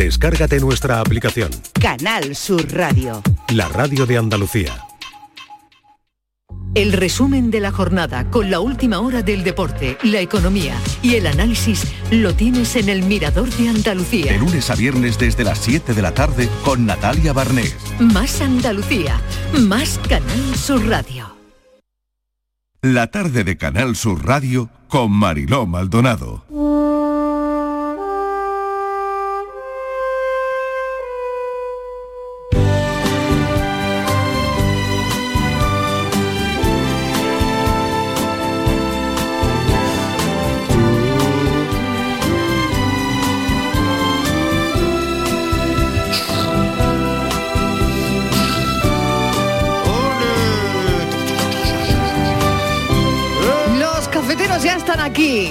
Descárgate nuestra aplicación. Canal Sur Radio. La radio de Andalucía. El resumen de la jornada con la última hora del deporte, la economía y el análisis lo tienes en el Mirador de Andalucía. De lunes a viernes desde las 7 de la tarde con Natalia Barnés. Más Andalucía, más Canal Sur Radio. La tarde de Canal Sur Radio con Mariló Maldonado.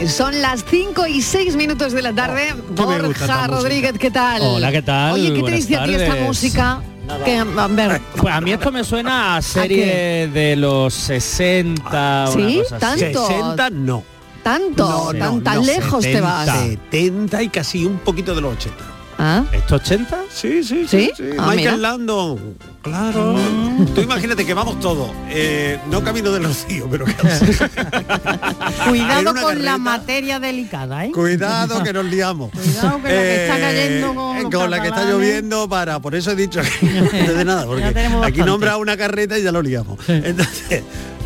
Son las 5 y 6 minutos de la tarde. gusta Borja Rodríguez, ¿qué tal? Hola, ¿qué tal? Oye, ¿qué te dice a ti esta música? Que, a ver, Pues a mí esto me suena a serie de los 60. una ¿Sí? cosa así. ¿Tanto? 60 no. tanto, No, tan, no, tan no, lejos te 70. vas. 70 y casi un poquito de los 80. ¿Ah? ¿Esto 80? Sí, sí, ¿Sí? sí. sí. Ah, Michael mira. Landon, claro. Tú imagínate que vamos todos, eh, no camino del rocío, pero casi. Cuidado con la materia delicada, ¿eh? Cuidado que nos liamos. Cuidado que la que está Eh, cayendo con con la que está lloviendo para, por eso he dicho que no de nada, porque aquí nombra una carreta y ya lo liamos. Entonces,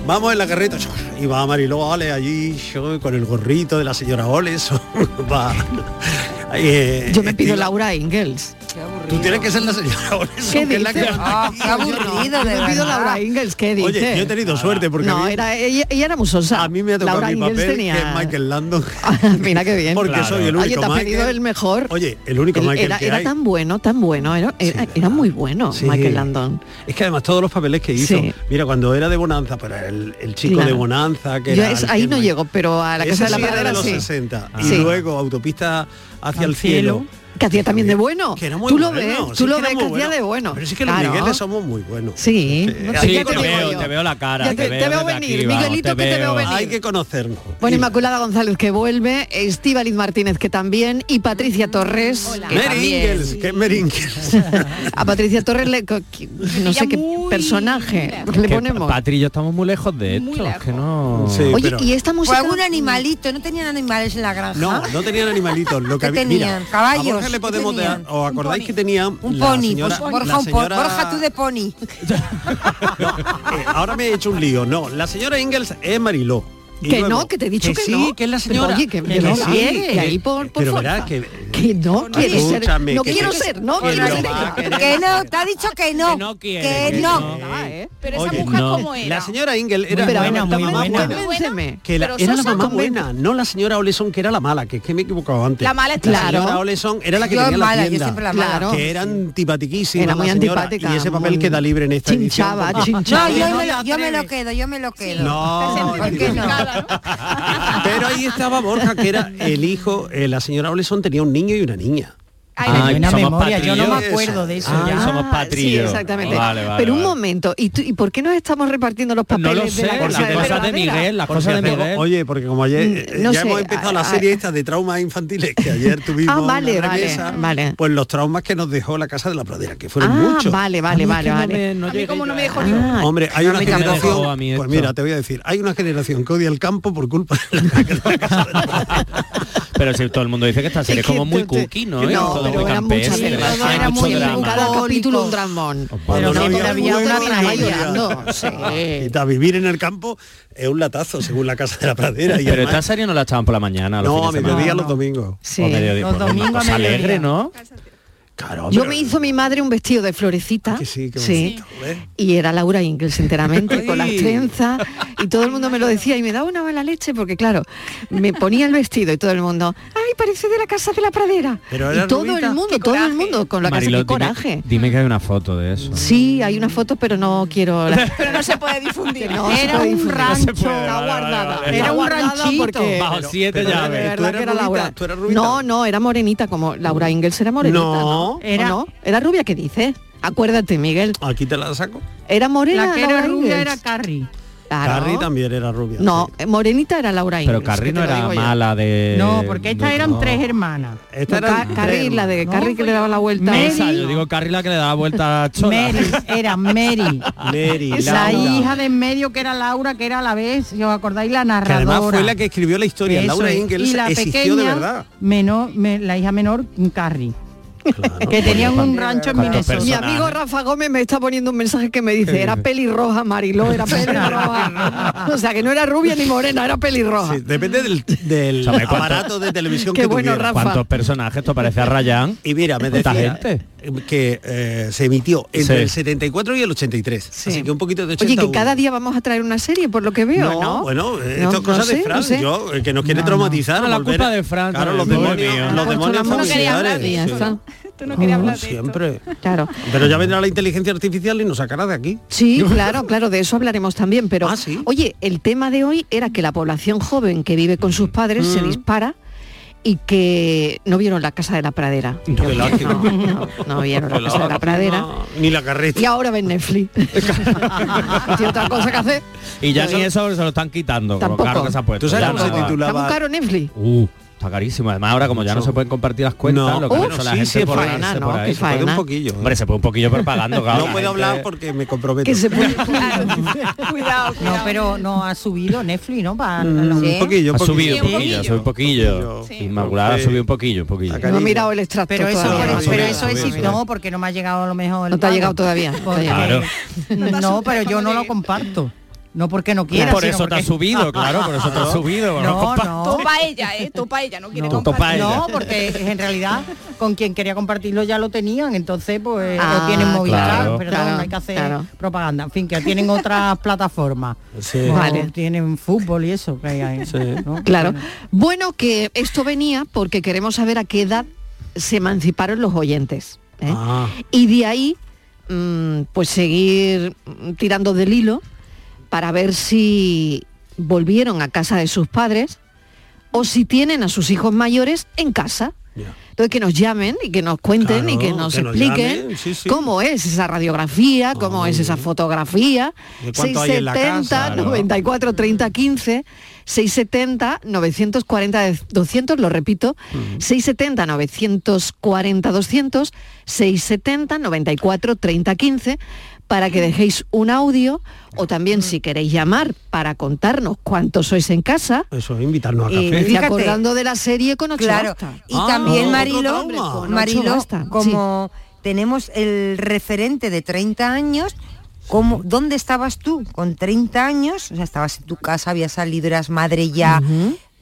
vamos en la carreta y va Mariló Ole allí yo, con el gorrito de la señora Oles. va. Eh, Yo me pido Laura Ingalls. Tú tienes que ser la señora Oles. ¿Qué que es la dices? que Ah, aquí. qué aburrido, de me pido. Laura Ingalls, ¿qué dice? Oye, yo he tenido suerte porque a No, mí- era, ella, ella era muy sosa. A mí me ha tocado Laura mi papel, tenía... que es Michael Landon. Mira qué bien. Porque Claro. soy el Oye, único te has pedido el mejor. Oye, el único Él Michael era, que era hay. tan bueno, tan bueno, era, era, era muy bueno Sí. Michael Landon. Es que además todos los papeles que hizo, Sí. mira, cuando era de Bonanza, pero el, el chico Claro. de Bonanza, que Yo era es- ahí no llego, pero a la casa de la sí era pradera de los sí. 60. Ah. Y Sí. luego autopista hacia Al el cielo. cielo. Que hacía también de bueno. Que era muy tú lo bueno, ves, sí tú lo que ves que hacía bueno. de bueno. Pero sí que los Claro. Migueles somos muy buenos. Sí, Que no hay sé Sí, qué que te veo, yo. te veo la cara. Ya te, te- veo te veo desde venir, aquí, Miguelito, que te veo venir. Hay que conocernos. Bueno, Inmaculada González que vuelve, Estíbaliz Martínez que también y Patricia Torres que también. Meringles, que meringles. A Patricia Torres le, no sé qué personaje le Que ponemos. Patri yo estamos muy lejos de esto. es que no. Sí, Oye, pero- y esta Fue música algún animalito, no tenían animales en la granja. No, no tenían animalitos. Lo que ¿Qué había- mira, tenían? ¿Caballos? Le ¿Qué podemos dar- ¿Os acordáis que tenía Un la pony, señora- pues Borja, la señora- Borja tú de pony. Eh, ahora me he hecho un lío. No, la señora Engels es Mariló. Que luego- no, que te he dicho que, sí, no. que es la señora. Oye, que, Que que no sí, que- Que ahí por, por pero verás que- Que no quiere ser. No que- quiero que- ser, no que quiero no ser. Que no, te ha dicho que no. Que no quiere, Que que no. ¿eh? Pero esa mujer no. cómo era. La señora Engel era la mamá buena. Que era la mamá buena, no la señora Oleson que era la mala, que es que me he equivocado antes. La mala es La Claro. señora Oleson era la que tenía la tienda. Que era antipatiquísima Era muy antipática, Y ese papel queda libre en esta Chinchaba, chinchaba. No, yo, me lo, quedo, yo me lo quedo. No, ¿Por qué no? Pero ahí estaba Borja, que era el hijo, eh, la señora Oleson tenía un niño y una niña. Ay, Ay, buena somos memoria, yo no me patrillos. acuerdo de eso Ah, ya. somos Sí, patrillos. exactamente. Vale, vale, Pero un vale. momento, ¿y, tú- ¿y por qué nos estamos repartiendo los No papeles lo sé, de la las casa de cosas de? Miguel, las cosas de Miguel. Oye, porque como ayer Mm, eh, no ya sé, hemos empezado la a- serie esta de traumas infantiles que ayer tuvimos Ah, vale, una vale, pues los traumas que nos dejó la casa de la pradera, que fueron Ah, muchos. vale, vale, vale, vale. a mí como no me dejó Ah. Hombre, hay A una generación, a pues mira, te voy a decir, hay una generación que odia el campo por culpa de la casa de la pradera. Pero si todo el mundo dice que esta serie es como muy cookie, ¿no? Todo muy era campestre, muy. Cada capítulo un dramón. Pero no había una tragedia. Sí. Y ta, vivir en el campo es un latazo, según la casa de la pradera. Y Pero esta serie no la echaban por la mañana. los no, a fines de semana. mediodía los domingos. Sí. O mediodía, Los domingos a mediodía. alegre, ¿no? Claro, Yo me hizo mi madre un vestido de florecita. Ah, que sí. Y era Laura Ingalls enteramente, con las trenzas, y todo el mundo me lo decía y me daba una mala leche porque claro, me ponía el vestido y todo el mundo, ay, parece de la casa de la pradera. Pero y todo rubita. el mundo, todo el mundo con la casa de coraje. Dime, que hay una foto de eso. Sí, hay una foto, pero no quiero. la- Pero no se puede difundir. no Era puede un difundir. rancho. No puede, Está vale, vale, guardada. vale. está Era un ranchito. porque- Bajo siete pero- de llaves. verdad ¿Tú eras que era rubita? Laura. ¿Tú eras rubita? No, no, era morenita como Laura Ingalls era morenita. No. ¿No? ¿O Era- no? Era rubia, ¿qué dice? Acuérdate, Miguel. Aquí te la saco. Era morena. La que era Laura rubia era Carrie. Claro. Carrie también era rubia. No, eh, morenita era Laura Pero Ingalls, Carrie que no era mala de... No, porque estas eran No. tres hermanas. Esta No, era Ca- Carrie, la de Carrie que le daba la vuelta. Mary. Esa, yo digo Carrie la que le daba vuelta a Chola. Mary, era Mary. Mary, La Laura. hija de en medio que era Laura, que era a la vez, si os acordáis, la Que narradora. además fue la que escribió la historia. Eso Laura es. Ingalls y la existió pequeña, de verdad. menor, me- la hija menor, Carrie. Claro. que tenían un rancho en ¿Cuántos Minnesota. Mi amigo Rafa Gómez me está poniendo un mensaje que me dice, era pelirroja, Mariló, era pelirroja. o sea, que no era rubia ni morena, era pelirroja. Sí, depende del, aparato de televisión Qué que bueno, tuviera. Rafa. ¿Cuántos personajes? Esto parece a Ryan. Y mira, me ¿Cuánta decía gente? Que eh, se emitió entre Sí. el 74 y el 83. Sí. Así que un poquito de Oye, 81. que cada día vamos a traer una serie, por lo que veo, ¿no? No, bueno, eh, No, esto es no cosa sé, de no Fran, sé. yo, eh, que nos quiere No, traumatizar. no. La volver culpa de Fran Claro, los demonios, mío. los demonios familiares. Tú no querías hablar de esto. siempre. Claro. Pero ya vendrá la inteligencia artificial y nos sacará de aquí. Sí, claro, claro, de eso hablaremos también. Pero, Ah, ¿sí? oye, el tema de hoy era que la población joven que vive con sus padres se Mm. dispara y que no vieron la casa de la pradera. Qué lástima. No, no, no vieron la casa de la pradera. Ni la carreta. Y ahora ven Netflix. Tiene otra cosa que hacer. Y ya ni eso se lo están quitando, Tampoco. caro que se ha puesto. ¿Tú sabes cómo no se va. titula? ¿Está muy caro Netflix? Uh, está carísimo. Además ahora como ya no se pueden compartir las cuentas, No, lo que ha bueno, hecho la sí, gente sí, por faena, ¿no? por ahí. Se puede un poquillo. ¿eh? Hombre, se puede un poquillo pero pagando, claro. no puedo hablar porque me comprometo. Que se puede... Cuidado, No, cuidado. pero no ha subido Netflix, ¿no? Para Mm, los- Un poquillo, un Ha poquillo. subido un Sí, un poquillo, ha poquillo. subido un poquillo. Sí. Inmaculada ha Sí. subido un poquillo, un poquillo. Acá- No he mirado el extracto Pero eso, pero, no, pero no, eso no, es no, no. no, porque no me ha llegado a lo mejor No te ha llegado todavía. No, pero yo no lo comparto. No porque no quiera. por eso te ha porque- subido, claro, por eso te ha subido. No, no. Topa ella, ¿eh? Topa ella, no quiere No, compartir. No, porque en realidad con quien quería compartirlo ya lo tenían, entonces pues Ah, lo tienen Movistar, claro. perdón, Claro, no hay que hacer claro. propaganda. En fin, que tienen otras plataformas. Sí. Vale. Tienen fútbol y eso que hay ahí. Sí. ¿no? Claro. Bueno, que esto venía porque queremos saber a qué edad se emanciparon los oyentes. ¿eh? Ah, Y de ahí, mm, pues seguir tirando del hilo para ver si volvieron a casa de sus padres o si tienen a sus hijos mayores en casa. Entonces que nos llamen y que nos cuenten y que nos que nos expliquen llamen, sí, sí. cómo es esa radiografía, cómo es esa fotografía. ¿De cuánto hay en la 670 casa? Claro. 94 30 15 670 940 200, lo repito, 670 940 200 670 94 30 15 para que dejéis un audio o también si queréis llamar para contarnos cuántos sois en casa. Eso, invitarnos a Y café. Fíjate. acordando de la serie con ocho Claro. Y Ah, también otro Marilo, Marilo, como tenemos el referente de 30 años, ¿cómo, ¿dónde estabas tú con 30 años? O sea, estabas en tu casa, habías salido, eras madre ya.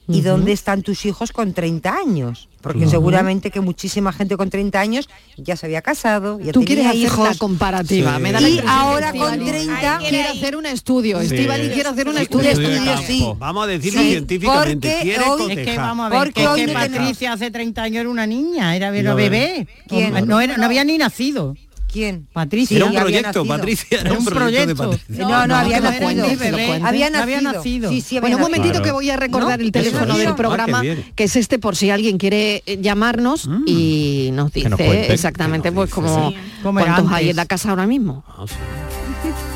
¿Y dónde están tus hijos con 30 años? Porque seguramente que muchísima gente con 30 años ya se había casado, ya Tú quieres tenía hacer hijos. la comparativa. Sí. Me da la Y ahora con Estíbaliz 30 Ay, quiere hacer un estudio. Sí. Estíbaliz quiere hacer un Sí, estudio. estudio de estudio, campo. sí. Vamos a decirlo Sí, científicamente. porque Quiere hoy- Es que vamos a ver, Porque que, hoy tenemos- Patricia hace 30 años era una niña, era, era No, bebé. ¿Quién? No, era, no había ni nacido. ¿Quién? Patricia. Era un proyecto, Patricia. Era, un proyecto. no, no, había, nacido. había nacido. Había nacido. Sí, sí, había bueno, un momentito claro. que voy a recordar ¿No? el teléfono del ah, programa, ah, que es este por si alguien quiere eh, llamarnos mm. y nos dice nos cuente, exactamente nos pues, dice, pues como cuántos hay en la casa ahora mismo. Ah,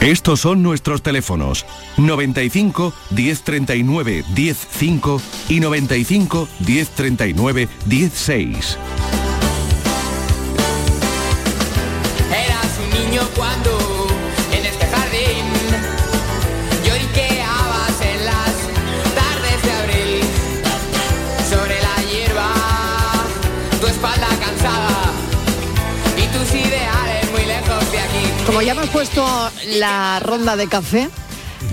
Estos son nuestros teléfonos 95 1039 105 y 95 1039 16. 10 niño cuando en este jardín lloriqueabas en las tardes de abril sobre la hierba, tu espalda cansada y tus ideales muy lejos de aquí. Como ya hemos puesto la ronda de café,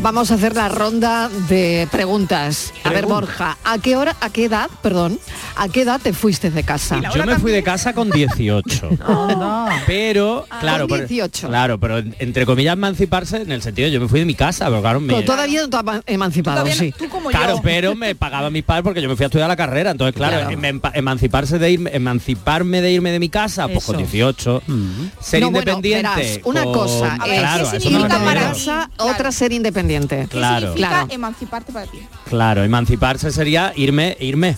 vamos a hacer la ronda de preguntas. A ver, Borja, ¿a qué hora, a qué edad, perdón, a qué edad te fuiste de casa? Yo me fui de casa con 18. Pero, claro, Con pero- 18. claro, pero entre comillas emanciparse en el sentido, yo me fui de mi casa, pero claro, me- Pero todavía no te has emancipado, sí. tú como Claro, yo. pero me pagaba mis padres porque yo me fui a estudiar la carrera. Entonces, claro, Claro. em- empa- emanciparse de irme, emanciparme de irme de mi casa, pues con Eso. 18, ser No, bueno, independiente. verás, una con- cosa A ver, claro, ¿qué me significa refiero. para casa, ti? Claro. otra ser independiente. ¿Qué Claro. Claro. emanciparte para ti? Claro, emanciparse sería irme, irme.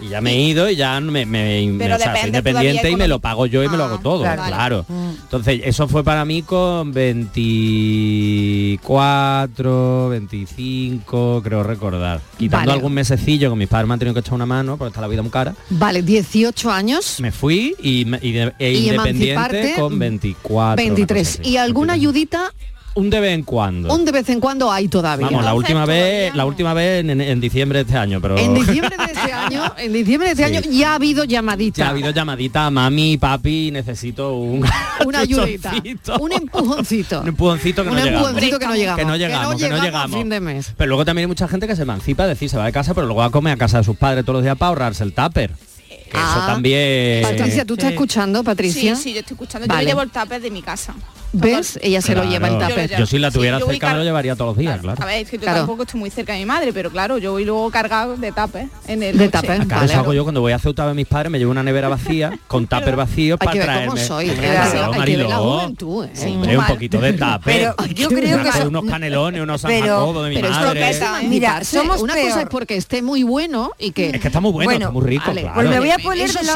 Y ya me he ido y ya me, me- me- Pero o sea, soy independiente y me lo pago yo y me lo hago todo, claro. claro. Mm. Entonces, eso fue para mí con 24, 25, creo recordar. Quitando Vale. algún mesecillo que mis padres me han tenido que echar una mano porque está la vida muy cara. Vale, 18 años, Me fui y, me- y e Y independiente emanciparte, con 24. una 23. cosa así. ¿Y alguna ayudita? Un de vez en cuando. Un de vez en cuando hay todavía. Vamos, la última vez, la última vez en, en diciembre de este año, pero En diciembre de este año, en diciembre de este Sí. año ya ha habido llamadita. ya ha habido llamadita, mami, papi, necesito un una ayudita, un empujoncito. un empujoncito que Un no llegamos. empujoncito que no llegamos. Que no llegamos, que no a llegamos. fin de mes. Pero luego también hay mucha gente que se emancipa, decir, se va de casa, pero luego va a comer a casa de sus padres todos los días para ahorrarse el tupper. Que eso Ah. también... Patricia, ¿tú estás escuchando, Patricia? Sí, sí, yo estoy escuchando. Vale. Yo me llevo el tupper de mi casa. ¿Ves? Ella se lo lleva el Claro. tupper. Yo si la tuviera Sí, yo cerca me lo llevaría todos los días, claro. A ver, es que yo Claro. tampoco estoy muy cerca de mi madre, pero claro, yo voy luego cargado de tupper en el De tupper, Acá eso hago yo cuando voy a Ceuta de mis padres, me llevo una nevera vacía, con tupper vacío para traerme. cómo soy, Hombre, claro, Hay que ver la Mariló. juventud. Sí, hombre, un poquito de tupper. Pero yo creo que eso- unos canelones, unos San Jacobo de mi madre. Mira, somos una cosa es porque esté muy bueno y que Es que está muy bueno, está muy rico, Vale, claro. pues me voy a poner Eso del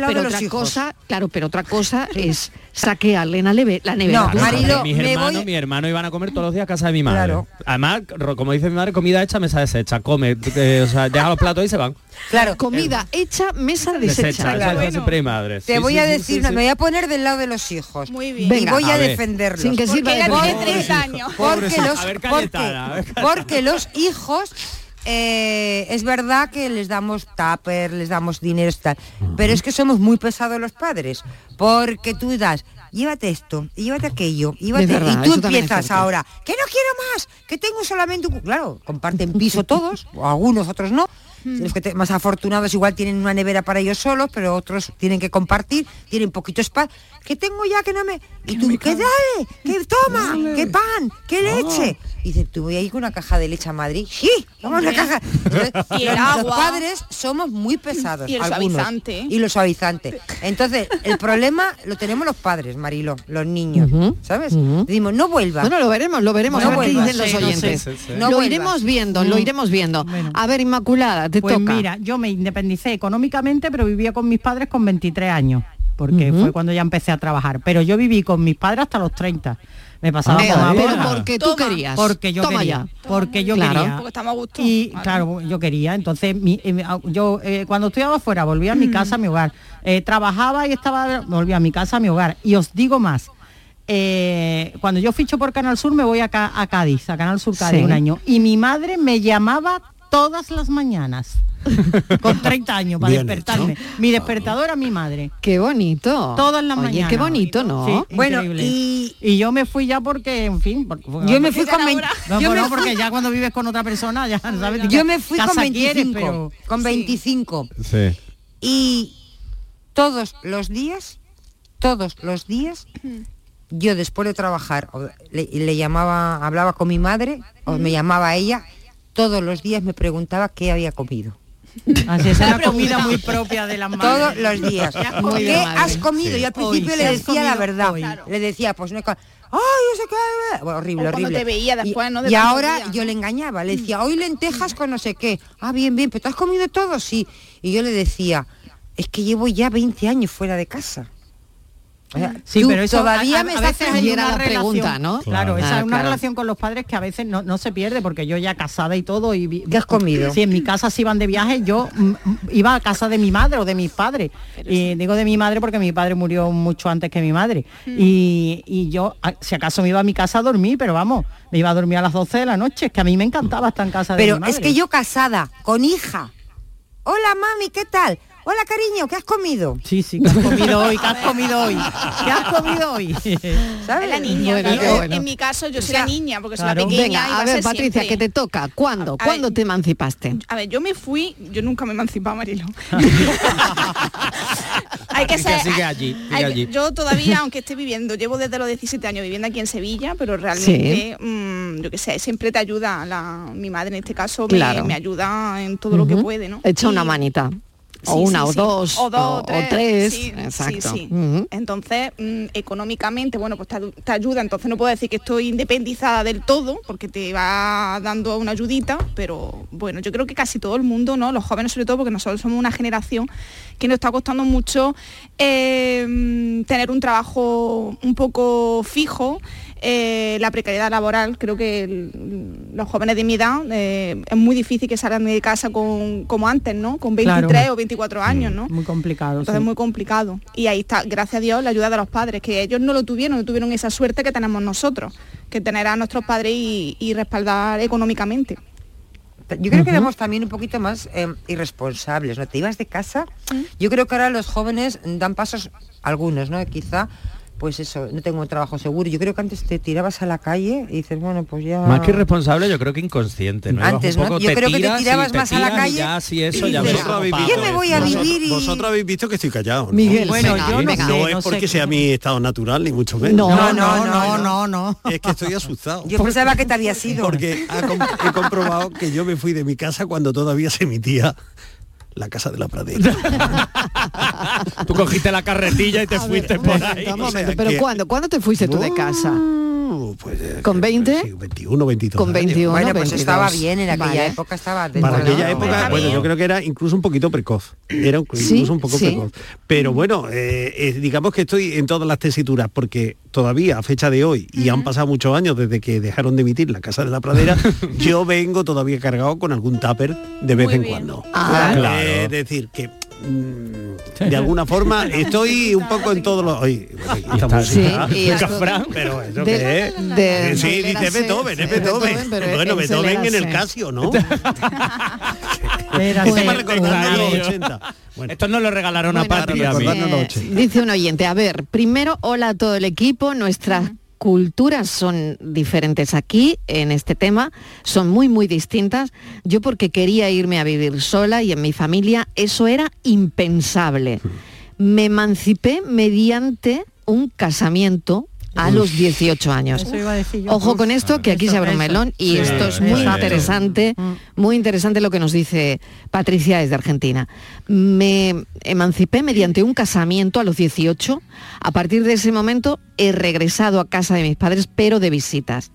lado- de los otra hijos. cosa, claro, pero otra cosa es saquearle la nevera. No, Tú Claro, sabes. Marilo, mis me hermanos, voy- mis hermanos iban a comer todos los días a casa de mi madre. Claro. Además, como dice mi madre, comida hecha, mesa deshecha, come, eh, o sea, deja los platos y se van. Claro, Comida hecha, mesa Desecha, deshecha. siempre mi madre. te Sí, voy sí, a decir, sí, sí. me voy a poner del lado de los hijos. Muy bien. Y voy a, a defenderlos. Sin que sirva Porque de. 30 años. porque los, A ver, porque, los hijos eh, es verdad que les damos tupper, les damos dinero tal, pero es que somos muy pesados los padres, porque tú das, llévate esto, y llévate aquello, y llévate, Es verdad, y tú empiezas ahora, que no quiero más, que tengo solamente un... cu-". Claro, comparten piso todos, o algunos, otros no. Los que te- más afortunados igual tienen una nevera para ellos solos, pero otros tienen que compartir, tienen poquito espacio. Que tengo ya que no me... Y tú, que dale, que toma, que pan, que leche. Y dice, tú voy a ir con una caja de leche a Madrid. Sí, vamos a una caja. Entonces, Y el los agua. padres somos muy pesados. Y el algunos. suavizante. Y lo suavizante. Entonces, el problema lo tenemos los padres, Marilo, los niños. ¿Sabes? Decimos, no vuelva. Bueno, lo veremos, lo veremos. No vuelvas. dicen los Sí, no sé. oyentes. Sí, sí. No lo vuelvas. iremos viendo, lo Mm. iremos viendo. Bueno. A ver, Inmaculada, te Pues toca. mira, yo me independicé económicamente, pero vivía con mis padres con 23 años, porque fue cuando ya empecé a trabajar. Pero yo viví con mis padres hasta los 30. Me pasaba con pero porque tú Toma. querías. Porque yo Toma quería. ya. Porque yo Claro. quería. Porque estamos a gusto. Y Vale. claro, yo quería. Entonces, mi- eh, yo eh, cuando estudiaba afuera volvía a mi casa, a mi hogar. Eh, trabajaba y estaba, volvía a mi casa, a mi hogar. Y os digo más. eh, cuando yo ficho por Canal Sur me voy a, a Cádiz, a Canal Sur Cádiz Sí. un año. Y mi madre me llamaba todas las mañanas. con 30 años para Bien despertarme. hecho. Mi despertador a mi madre. Qué bonito. Todas las Oye, mañanas. qué bonito, ¿no? Sí, Bueno, y- y yo me fui ya porque, en fin, porque- Yo me fui con era 20 hora. no, yo bueno, me fui- porque ya cuando vives con otra persona ya sabes yo me fui con casa 25, quieres, pero con 25 Sí. y todos los días, todos los días, yo después de trabajar le, le llamaba, hablaba con mi madre o me llamaba ella, todos los días me preguntaba qué había comido. así es una comida muy propia de las madres. Todos los días. ¿Qué has Muy ¿Qué de madre. comido? Y al Hoy, principio ¿qué le decía la verdad. Claro. Le decía, pues no es co- ¡Ay, no sé qué! Bueno, horrible, O horrible. te veía Y- después, ¿no? De Y, ahora yo le engañaba, le decía, hoy lentejas con no sé qué. Ah, bien, bien, pero ¿te has comido todo? Sí. Y yo le decía, es que llevo ya 20 años fuera de casa. Sí, tú pero eso todavía a, a- me era una la relación, pregunta, ¿no? Claro, Claro. esa Ah, es una claro. relación con los padres que a veces no, no se pierde porque yo ya casada y todo y ¿Qué has comido? Sí, en mi casa si iban de viaje, yo mm, mm, iba a casa de mi madre o de mis padres. Y digo de mi madre porque mi padre murió mucho antes que mi madre. Y, y yo, si acaso me iba a mi casa a dormir, pero vamos, me iba a dormir a las 12 de la noche, es que a mí me encantaba estar en casa de Pero mi madre. es que yo casada, con hija. Hola, mami, ¿qué tal? Hola, cariño, ¿qué has comido? Sí, sí, ¿qué has comido hoy? ¿Qué has comido hoy? ¿Qué has comido hoy? ¿Sabes? Es la niña. Bueno, bueno. En mi caso, yo soy sea, la niña, porque soy claro. la pequeña. Venga, a ver, Patricia, siempre. que te toca. ¿Cuándo? A ¿Cuándo ver. te emancipaste? A ver, yo me fui, yo nunca me emancipaba, Marilo. hay que ser. sigue allí, sigue hay- allí. Yo todavía, aunque esté viviendo, llevo desde los 17 años viviendo aquí en Sevilla, pero realmente, mm, yo qué sé, siempre te ayuda la, mi madre en este caso, me, Claro. me ayuda en todo lo que puede, ¿no? Echa una manita. O una o dos, o dos o- o tres, exacto. Entonces, mm, económicamente, bueno, pues te ayuda. Entonces no puedo decir que estoy independizada del todo, porque te va dando una ayudita, pero bueno, yo creo que casi todo el mundo, ¿no? Los jóvenes sobre todo, porque nosotros somos una generación que nos está costando mucho eh, mm, tener un trabajo un poco fijo. Eh, la precariedad laboral, creo que el- los jóvenes de mi edad eh, es muy difícil que salgan de casa con, como antes, ¿no? Con 23 Claro. o 24 años, ¿no? Muy complicado. Entonces es muy complicado. Y ahí está, gracias a Dios, la ayuda de los padres, que ellos no lo tuvieron, no tuvieron esa suerte que tenemos nosotros, que tener a nuestros padres y, y respaldar económicamente. Yo creo que éramos también un poquito más eh, irresponsables, ¿no? Te ibas de casa. Yo creo que ahora los jóvenes dan pasos, algunos, ¿no? Quizá, pues eso, no tengo un trabajo seguro. Yo creo que antes te tirabas a la calle y dices, bueno, pues ya... Más que irresponsable, yo creo que inconsciente. ¿no? Antes, un ¿no? poco, Yo creo que te tirabas te más a la calle Ya, sí, eso, y ya dices, Vosotros habéis ¿Qué visto- me voy a vosotros- vivir y- Vosotros habéis visto que estoy callado. ¿no? Miguel, Bueno, venga, yo no venga. sé, No es sé porque sea mi estado natural, ni mucho menos. No, No, no, no, no, no. Es que estoy asustado. Yo pensaba que te había sido. Porque he comprobado que yo me fui de mi casa cuando todavía se emitía la casa de la pradera. Tú cogiste la carretilla y te fuiste por ahí. O sea, pero que- ¿cuándo? ¿Cuándo te fuiste tú de casa? Pues, eh, ¿Con 20? sí, 21, 22 Con años. 21, Bueno, pues 22. estaba bien, en aquella Vale. época estaba dentro Para aquella época, bueno, bien. yo creo que era incluso un poquito precoz. Era Sí, incluso un poco sí. precoz. Pero bueno, eh, eh, digamos que estoy en todas las tesituras, porque todavía a fecha de hoy, y han pasado muchos años desde que dejaron de emitir la Casa de la Pradera, yo vengo todavía cargado con algún tupper de vez Muy en bien. cuando. Ah. Claro. Es decir, que de alguna forma estoy un poco en todos los... Música, Sí, pero eso es? de- dice Beethoven, es Beethoven. Bueno, Beethoven en el. Casio, ¿no? Era Esto así. para recordarnos los Claro. 80. Bueno, Esto nos lo regalaron a Bueno, Patria a mí. recordarnos los eh, 80. dice un oyente, a ver, primero, hola a todo el equipo, nuestras culturas son diferentes aquí en este tema, son muy muy distintas. Yo porque quería irme a vivir sola y en mi familia eso era impensable. Me emancipé mediante un casamiento a los 18 años. Eso iba a decir yo. Ojo con esto, que aquí se abre un melón y Sí, esto es muy interesante, Mm. muy interesante lo que nos dice Patricia desde Argentina. Me emancipé mediante un casamiento a los 18. A partir de ese momento he regresado a casa de mis padres, pero de visitas.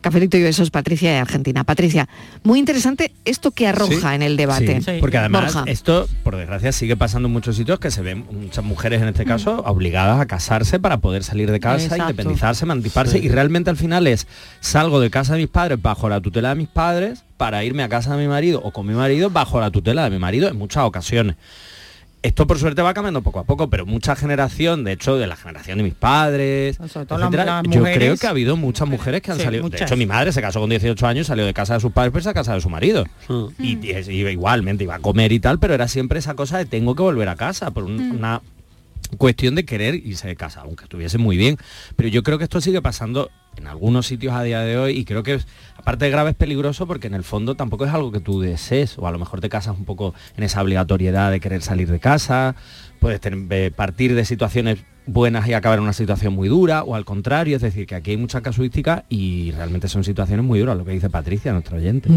Cafelito y besos, Patricia de Argentina. Patricia, muy interesante esto que arroja Sí. en el debate. Sí, porque además Borja. esto, por desgracia, sigue pasando en muchos sitios que se ven muchas mujeres en este caso obligadas a casarse para poder salir de casa, Exacto. independizarse, emanciparse y realmente al final es salgo de casa de mis padres bajo la tutela de mis padres para irme a casa de mi marido o con mi marido bajo la tutela de mi marido en muchas ocasiones. Esto por suerte va cambiando poco a poco, pero mucha generación, de hecho, de la generación de mis padres, etcétera, las yo mujeres. creo que ha habido muchas mujeres que han Sí, salido. muchas. De hecho, mi madre se casó con 18 años, salió de casa de sus padres para irse a casa de su marido. Mm. Y, igualmente, iba a comer y tal, pero era siempre esa cosa de tengo que volver a casa por un- Mm. una cuestión de querer irse de casa, aunque estuviese muy bien. Pero yo creo que esto sigue pasando en algunos sitios a día de hoy y creo que aparte de grave es peligroso porque en el fondo tampoco es algo que tú desees o a lo mejor te casas un poco en esa obligatoriedad de querer salir de casa, puedes tener- eh, partir de situaciones buenas y acabar en una situación muy dura o al contrario, es decir, que aquí hay mucha casuística y realmente son situaciones muy duras, lo que dice Patricia, nuestro oyente.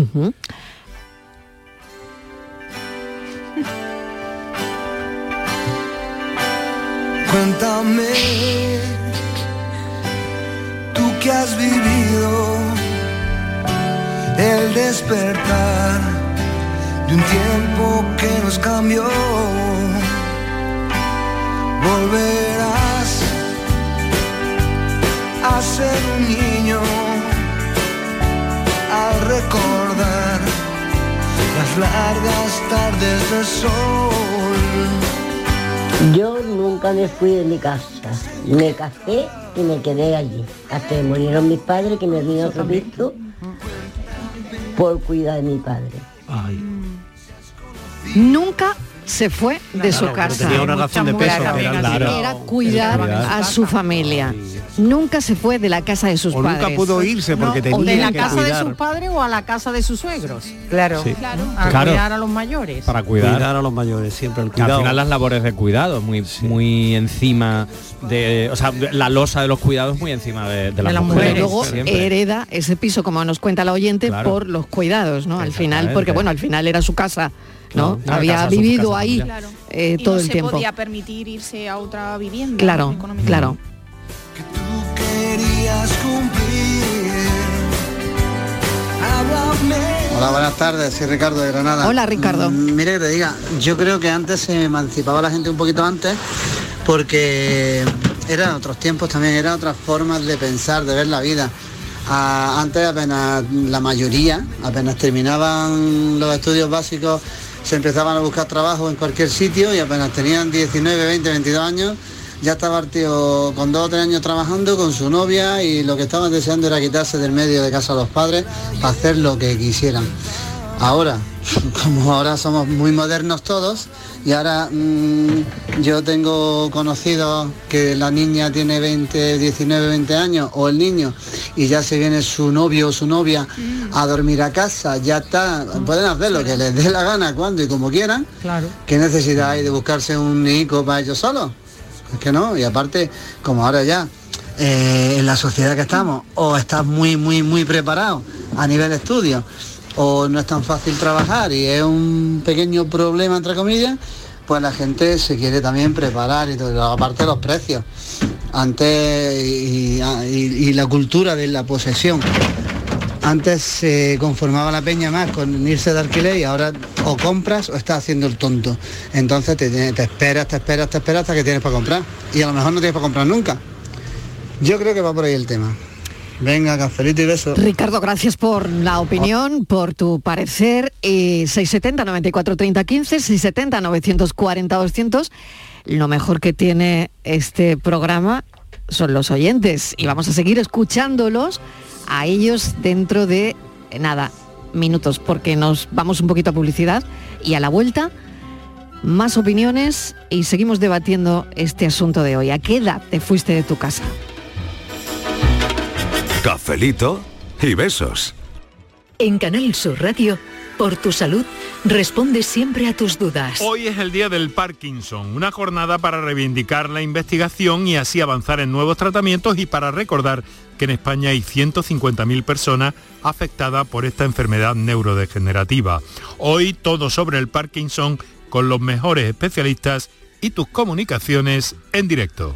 Cuéntame, tú que has vivido el despertar de un tiempo que nos cambió. Volverás a ser un niño al recordar las largas tardes de sol. Yo nunca me fui de mi casa. Me casé y me quedé allí. Hasta que murieron mis padres, que me vino otro visto por cuidar de mi padre. Nunca se fue de su Claro, casa. tenía una razón de peso, que era Claro. Cuidar a su familia. Nunca se fue de la casa de sus O padres. nunca pudo irse porque o de tenía la que casa de cuidar. sus padres o a la casa de sus suegros. Claro. Sí. A Claro. cuidar a los mayores. Para cuidar. Cuidar a los mayores, siempre el al final las labores de cuidado, muy, muy encima de. O sea, la losa de los cuidados muy encima de, de las mujeres. Pero luego siempre. hereda ese piso, como nos cuenta la oyente, Claro. por los cuidados, ¿no? Al final, porque bueno, al final era su casa ¿no? No, Había casa, vivido casa ahí familiar. eh, y todo no el se tiempo. podía permitir irse a otra vivienda. Claro, claro. querías cumplir. Háblame. Hola, buenas tardes, soy Ricardo de Granada. Hola, Ricardo. Mm, Mire que te diga, yo creo que antes se emancipaba la gente un poquito antes porque eran otros tiempos también, eran otras formas de pensar, de ver la vida. Ah, antes apenas la mayoría, apenas terminaban los estudios básicos, se empezaban a buscar trabajo en cualquier sitio y apenas tenían 19, 20, 22 años, ya estaba el tío con dos o tres años trabajando con su novia y lo que estaban deseando era quitarse del medio de casa a los padres para hacer lo que quisieran. Ahora, como ahora somos muy modernos todos y ahora mm, yo tengo conocidos que la niña tiene 20, 19, 20 años o el niño y ya se viene su novio o su novia a dormir a casa, ya está, pueden hacer lo que les dé la gana, cuando y como quieran. Claro. ¿Qué necesidad hay de buscarse un hijo para ellos solos? Es que no, y aparte, como ahora ya, eh, en la sociedad que estamos, o estás muy, muy, muy preparado a nivel de estudio, o no es tan fácil trabajar y es un pequeño problema, entre comillas, pues la gente se quiere también preparar y todo, aparte los precios. Antes, y, y la cultura de la posesión. Antes se conformaba la peña más con irse de alquiler y ahora o compras o estás haciendo el tonto. Entonces te esperas, te esperas, te esperas hasta que tienes para comprar. Y a lo mejor no tienes para comprar nunca. Yo creo que va por ahí el tema. Venga, cafelito y beso. Ricardo, gracias por la opinión, por tu parecer. Eh, 670 94 30 15, 670 940 200. Lo mejor que tiene este programa son los oyentes y vamos a seguir escuchándolos a ellos dentro de nada, minutos, porque nos vamos un poquito a publicidad y a la vuelta más opiniones y seguimos debatiendo este asunto de hoy. ¿A qué edad te fuiste de tu casa? Cafelito y besos. En Canal Sur Radio, por tu salud, responde siempre a tus dudas. Hoy es el día del Parkinson, una jornada para reivindicar la investigación y así avanzar en nuevos tratamientos y para recordar que en España hay 150.000 personas afectadas por esta enfermedad neurodegenerativa. Hoy todo sobre el Parkinson con los mejores especialistas y tus comunicaciones en directo.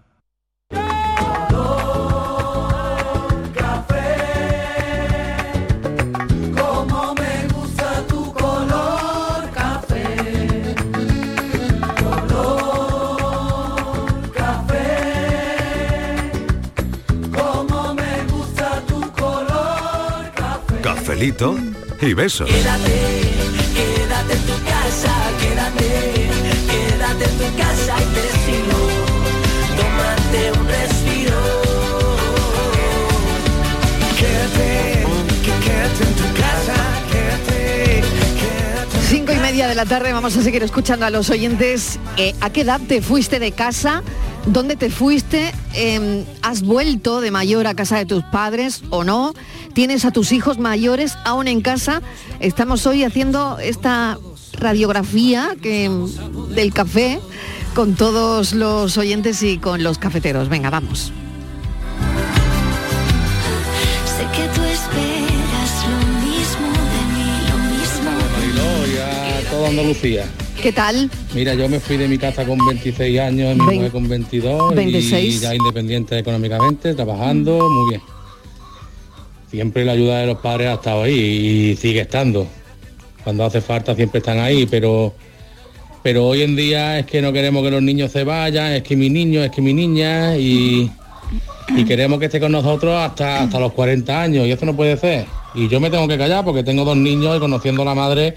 Y besos. Quédate, quédate en tu casa, quédate, quédate en tu casa y te sigo. Tómate un respiro. Quédate, que- quédate en tu casa, quédate, quédate. Cinco y media de la tarde vamos a seguir escuchando a los oyentes. Eh, ¿A qué edad te fuiste de casa? ¿Dónde te fuiste? Em, ¿Has vuelto de mayor a casa de tus padres o no? ¿Tienes a tus hijos mayores aún en casa? Estamos hoy haciendo esta radiografía que, del café con todos los oyentes y con los cafeteros. Venga, vamos. Sé que tú esperas lo mismo de mí, lo mismo Mariló y a toda Andalucía. ¿Qué tal? Mira, yo me fui de mi casa con 26 años, mi mujer con 22 26. y ya independiente económicamente, trabajando, muy bien. Siempre la ayuda de los padres ha estado ahí y sigue estando. Cuando hace falta siempre están ahí, pero pero hoy en día es que no queremos que los niños se vayan, es que mi niño, es que mi niña y, y queremos que esté con nosotros hasta, hasta los 40 años y eso no puede ser. Y yo me tengo que callar porque tengo dos niños y conociendo a la madre,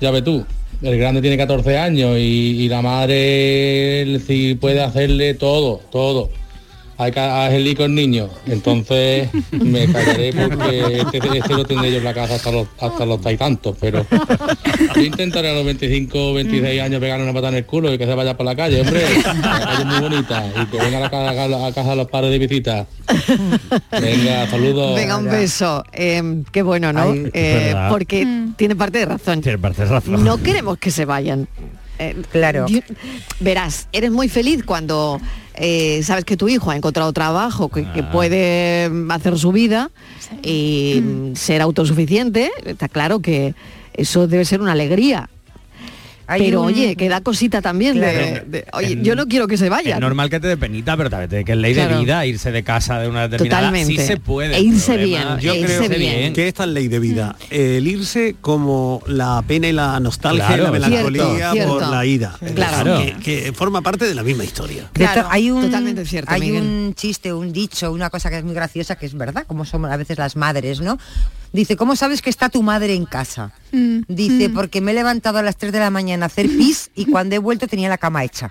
ya ve tú, el grande tiene 14 años y, y la madre sí puede hacerle todo, todo. Hay que hacerle con niños. Entonces me callaré porque este, este lo tendré yo en la casa hasta los hasta los y tantos, pero yo intentaré a los 25 26 años pegarle una patada en el culo y que se vaya por la calle, hombre. La calle es muy bonita y que venga a la casa, a casa de los padres de visita. Venga, saludos. Venga, un beso. Em, qué bueno, ¿no? Ay, es Eh, porque tiene parte de razón. Tiene parte de razón. No queremos que se vayan. claro. verás, eres muy feliz cuando eh, sabes que tu hijo ha encontrado trabajo, que, que Ah. puede hacer su vida y mm, ser autosuficiente. Está claro que eso debe ser una alegría. Hay pero un- oye, que da cosita también. Claro. de- oye, yo no quiero que se Es vayan. normal que te dé penita, pero también que es ley Claro. de vida irse de casa de una determinada. Totalmente. Sí se puede. E irse problema- bien, Yo e creo bien. que esta es ley de vida. El irse como la pena y la nostalgia Claro, y la melancolía cierto, por cierto. la ida. Claro. Que, que forma parte de la misma historia. Hecho, hay un, totalmente cierto, hay Miguel. un chiste, un dicho, una cosa que es muy graciosa, que es verdad, como somos a veces las madres, ¿no? Dice, ¿cómo sabes que está tu madre en casa? Dice, porque me he levantado a las 3 de la mañana a hacer pis y cuando he vuelto tenía la cama hecha.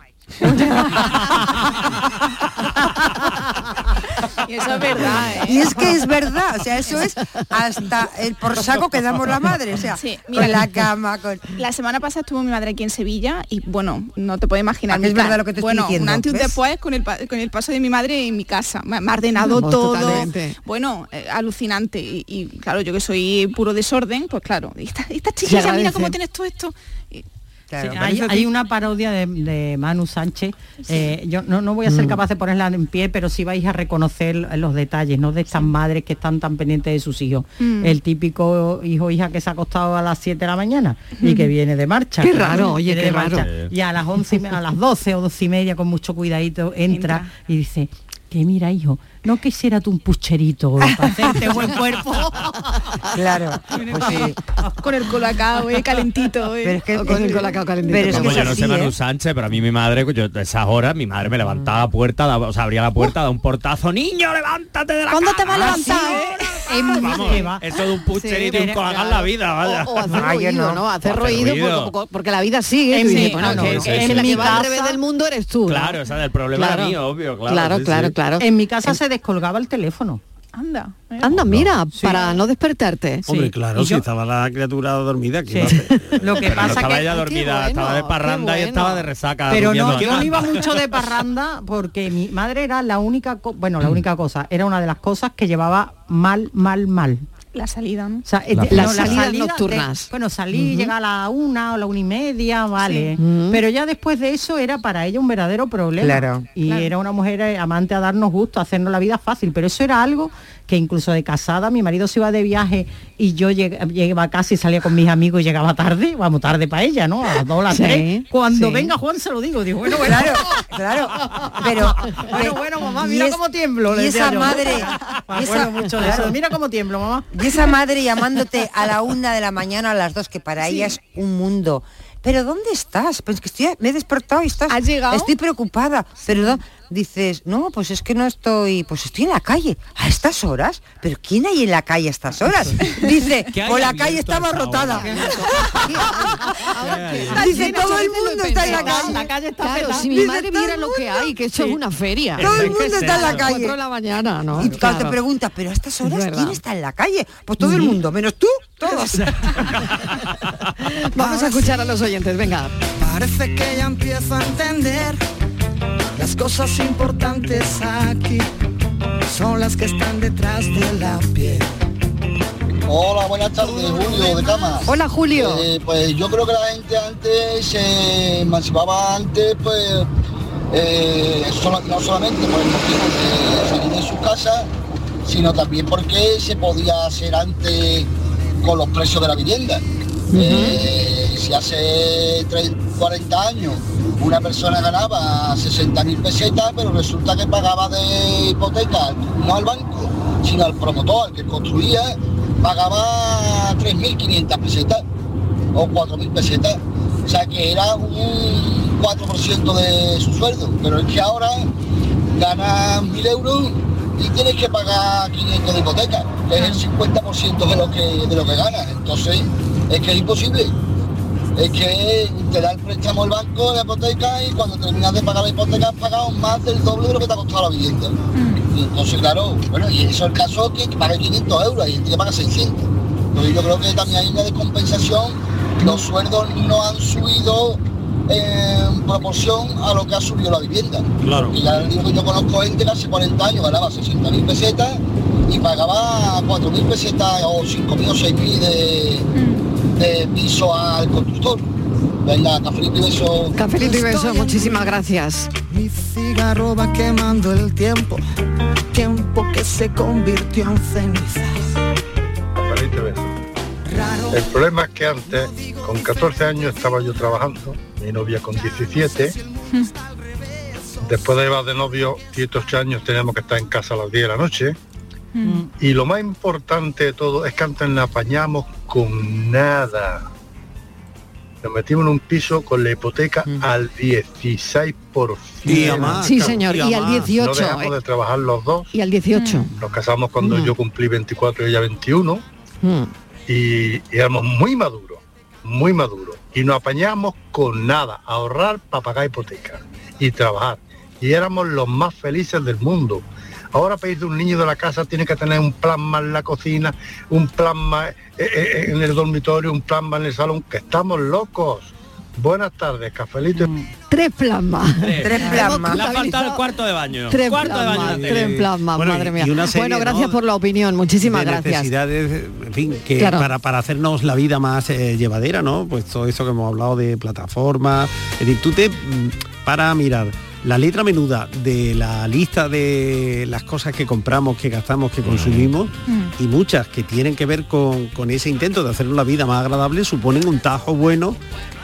Y eso es verdad, ¿eh? Y es que es verdad, o sea, eso es hasta el por saco que damos la madre, o sea, Sí, con la cama, con... La semana pasada estuvo mi madre aquí en Sevilla y bueno, no te puedes imaginar. ¿A que es verdad lo que te estoy bueno, diciendo? un antes y un después con el, con el paso de mi madre en mi casa. Me, me ha ordenado Vamos, todo. totalmente. Bueno, eh, alucinante. Y, y, claro, yo que soy puro desorden, pues claro, esta, esta chiquilla, mira cómo tienes todo esto. Y- Sí, ¿Te hay, una parodia de, de Manu Sánchez. eh, yo no, no voy a ser Mm. capaz de ponerla en pie, pero sí vais a reconocer los detalles, ¿no? De estas madres que están tan pendientes de sus hijos. Mm. El típico hijo o hija que se ha acostado a las 7 de la mañana y que viene de marcha. Qué ¿no? raro, oye, Viene qué de marcha. raro. Y a las 11, y me- a las 12 o 12 y media, con mucho cuidadito, entra, y dice, que mira, hijo, no quisiera tú un pucherito para hacerte buen cuerpo. Claro, pues sí. Con el colacao, eh, calentito. eh. Pero es que- Con el colacao calentito. Pero es que Como es yo no así, sé Manu ¿eh? Sánchez, pero a mí mi madre, yo a esas horas, mi madre me levantaba la puerta, daba- o sea, abría la puerta, da un portazo, niño, levántate de la ¿Cuándo te cama". vas a levantar? Vamos, eso de un pucherito y un colacao en la vida, vaya. O, o hacer Ah, yo ruido. Hacer hacer ruido, ruido. Porque, porque la vida sigue. En tú mi- dices, bueno, ah, no, que, no, que- en que la mi que va al casa- revés del mundo eres tú. Claro, o sea, el problema Claro. era mío, obvio, claro. Claro, sí, claro, sí. claro. En mi casa se descolgaba el teléfono. Anda. Anda, mira, para no despertarte. Hombre, claro, si estaba la criatura dormida, ¿qué Sí. iba a hacer? Lo que Pero no pasa estaba que ella dormida, bueno, estaba de parranda y estaba de resaca. Pero no, yo no iba mucho de parranda porque mi madre era la única, bueno, la única cosa, era una de las cosas que llevaba mal, mal, mal. La salida, ¿no? O sea, La- eh, salida nocturnas. de- bueno, salí, llega a la una o la una y media, vale. Sí. Pero ya después de eso era para ella un verdadero problema. Claro. Y era una mujer eh, amante a darnos gusto, a hacernos la vida fácil. Pero eso era algo que incluso de casada, mi marido se iba de viaje y yo lleg- llegaba a casa y salía con mis amigos y llegaba tarde, vamos tarde para ella, ¿no? A las dos, a las Sí, tres. Cuando sí. venga Juan se lo digo, digo, bueno, bueno, Claro, claro. Pero bueno, bueno, mamá, mira es- cómo tiemblo. Y esa yo. madre, Me esa, mucho de eso. claro. Mira cómo tiemblo, mamá. Y esa madre llamándote a la una de la mañana, a las dos, que para ella es un mundo. Pero ¿dónde estás? Pues que estoy, me he despertado y estás. ¿Has llegado? Estoy preocupada. Pero ¿dó- dices, no, pues es que no estoy, pues estoy en la calle a estas horas. Pero ¿quién hay en la calle a estas horas? Dice, ¿Qué hay pues la calle a está esta abarrotada. Ah, Dice, todo el mundo está en la calle. La calle está Claro, petada. si mi madre viera lo que hay, que eso es una feria. Todo el mundo está en la calle. de la mañana, ¿no? Y cuando Claro. te preguntas, pero a estas horas. ¿quién está en la calle? Pues todo el mundo, menos tú, todos. Vamos a escuchar a los oyentes, venga. Parece que ya empiezo a entender las cosas importantes aquí son las que están detrás de la piel. Hola, buenas tardes, Julio de Cama. Hola, Julio. Eh, pues yo creo que la gente antes se emancipaba antes, pues eh, no solamente por el motivo de salir de su casa, sino también porque se podía hacer antes con los precios de la vivienda. Eh, si hace 30, 40 años una persona ganaba 60 mil pesetas, pero resulta que pagaba de hipoteca no al banco, sino al promotor, al que construía, pagaba 3.500 pesetas o 4.000 pesetas. O sea que era un 4% de su sueldo. Pero es que ahora ganas 1.000 euros y tienes que pagar 500 de hipoteca, que es el 50% de lo que, de lo que ganas. Entonces es que es imposible. Es que te da el préstamo el banco de hipoteca y cuando terminas de pagar la hipoteca has pagado más del doble de lo que te ha costado la vivienda. Y entonces, claro, bueno, y eso es el caso que pague 500 euros y gente que paga 600. Entonces yo creo que también hay una descompensación, los sueldos no han subido en proporción a lo que ha subido la vivienda. Claro. Y ya digo que yo conozco gente que hace 40 años ganaba 60.000 pesetas y pagaba 4.000 pesetas o 5.000 o 6.000 de, de piso al constructor. Venga, cafelito y beso. Cafelito y beso, muchísimas gracias. Mi cigarro va quemando el tiempo, tiempo que se convirtió en ceniza. Cafelito y beso. El problema es que antes, con 14 años, estaba yo trabajando, mi novia con 17. Después de llevar de novio 18 años, teníamos que estar en casa a las 10 de la noche. Y lo más importante de todo es que antes no apañamos con nada. Nos metimos en un piso con la hipoteca al 16%. Y a más, Sí, señor, y al 18, No dejamos eh. de trabajar los dos. Y al 18. Nos casamos cuando yo cumplí 24 y ella 21 Mm. Y, éramos muy maduros, muy maduros. Y nos apañamos con nada, ahorrar para pagar hipoteca y trabajar. Y éramos los más felices del mundo. Ahora para ir de un niño de la casa tiene que tener un plasma en la cocina, un plasma eh, eh, en el dormitorio, un plasma en el salón, que estamos locos. Buenas tardes, cafelito. Tres plasmas. Tres plasmas. Le ha faltado el cuarto de baño. Tres cuarto de baño. tele. tres plasmas, Bueno, madre mía. serie, bueno, gracias ¿no? por la opinión, muchísimas de gracias. necesidades, en fin, que Claro. para, para hacernos la vida más eh, llevadera, ¿no? Pues todo eso que hemos hablado de plataformas. Es decir, tú te mm, para mirar la letra menuda de la lista de las cosas que compramos, que gastamos, que consumimos, Mm. y muchas que tienen que ver con, con ese intento de hacernos la vida más agradable, suponen un tajo bueno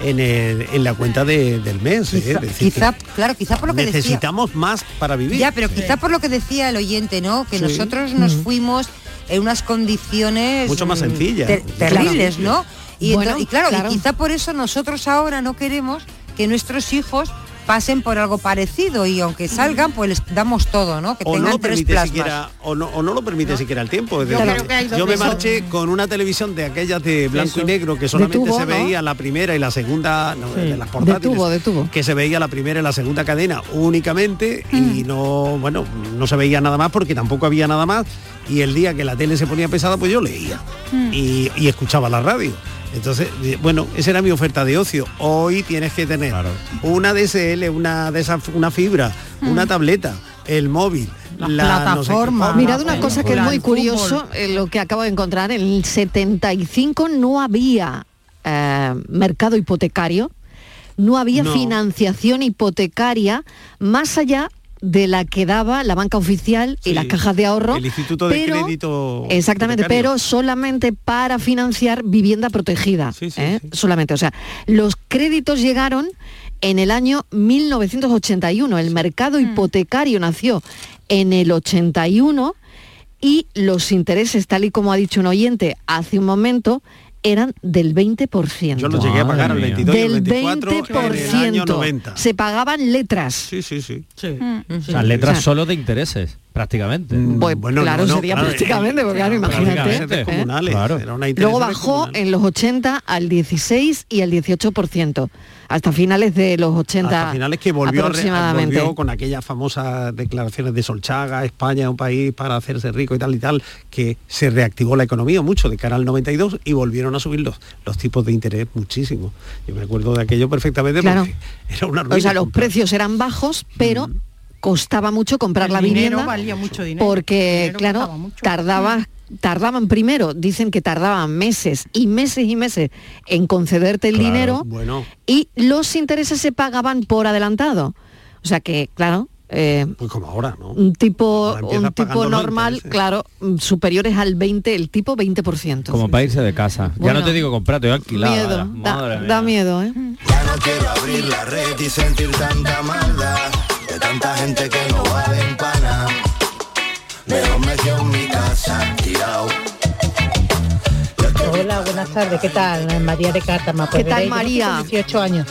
en, el- en la cuenta de- del mes. ¿eh? Quizá, Es decir, quizá, que claro, quizá por lo que decía. necesitamos más para vivir. Ya, pero quizá por lo que decía el oyente, ¿no? Que Sí. nosotros nos fuimos en unas condiciones Mucho más mm, sencillas. ter- terribles. ¿no? Y, Bueno, ento- y claro, claro. y quizá por eso nosotros ahora no queremos que nuestros hijos pasen por algo parecido y aunque salgan, pues les damos todo, ¿no? Que o no tengan lo tres permite plasmas. siquiera o no, o no lo permite siquiera el tiempo Yo decir, creo que hay dos yo me marché con una televisión de aquellas de blanco Eso. y negro que solamente tubo, se ¿no? veía la primera y la segunda no, de las portátiles De tubo, de tubo. que se veía la primera y la segunda cadena únicamente y no bueno no se veía nada más porque tampoco había nada más y el día que la tele se ponía pesada pues yo leía y, y escuchaba la radio entonces, bueno, esa era mi oferta de ocio. Hoy tienes que tener una DSL, una de una fibra, una tableta, el móvil, la no sé qué plataformas. cosa. Mirad una cosa que es muy curioso, eh, lo que acabo de encontrar. En el 75 no había eh, mercado hipotecario, no había No. financiación hipotecaria más allá de la que daba la banca oficial y Sí, las cajas de ahorro. el Instituto de pero- Crédito Exactamente, pero solamente para financiar vivienda protegida. ¿eh? Solamente, o sea, los créditos llegaron en el año 1981. El mercado hipotecario nació en el 81 y los intereses, tal y como ha dicho un oyente hace un momento, eran del 20%. Yo lo llegué a pagar al 22 y al del 24 en el año 90. Se pagaban letras. Sí, sí, sí. O sea, letras O sea, solo de intereses, prácticamente. Pues, claro, sería claro, prácticamente, porque claro, imagínate. ¿eh? Claro. Luego bajó en los 80 al 16 y al 18%, hasta finales de los 80 Hasta finales que volvió, aproximadamente. volvió con aquellas famosas declaraciones de Solchaga, España es un país para hacerse rico y tal y tal, que se reactivó la economía mucho de cara al 92 y volvieron a subir los, los tipos de interés muchísimo. Yo me acuerdo de aquello perfectamente Claro. porque era una ruina. O sea, los precios eran bajos, pero costaba mucho comprar El la dinero vivienda valía mucho dinero. porque, dinero claro, costaba mucho. tardaba tardaban primero, dicen que tardaban meses y meses y meses en concederte el Claro, dinero Bueno, y los intereses se pagaban por adelantado. O sea que, claro, eh, pues como ahora, ¿no? un tipo, un tipo normal, claro, superiores al 20, el tipo 20%. Como para irse de casa. ya no te digo comprar, te voy a alquilar. miedo, da, miedo, ¿eh? Ya no quiero abrir la red y sentir tanta maldad de tanta gente que no vale pana. Mejor me quedo en mi casa. Hola, buenas tardes, ¿qué tal? María de Cártama. Pues ¿Qué tal, María? tengo 18 años.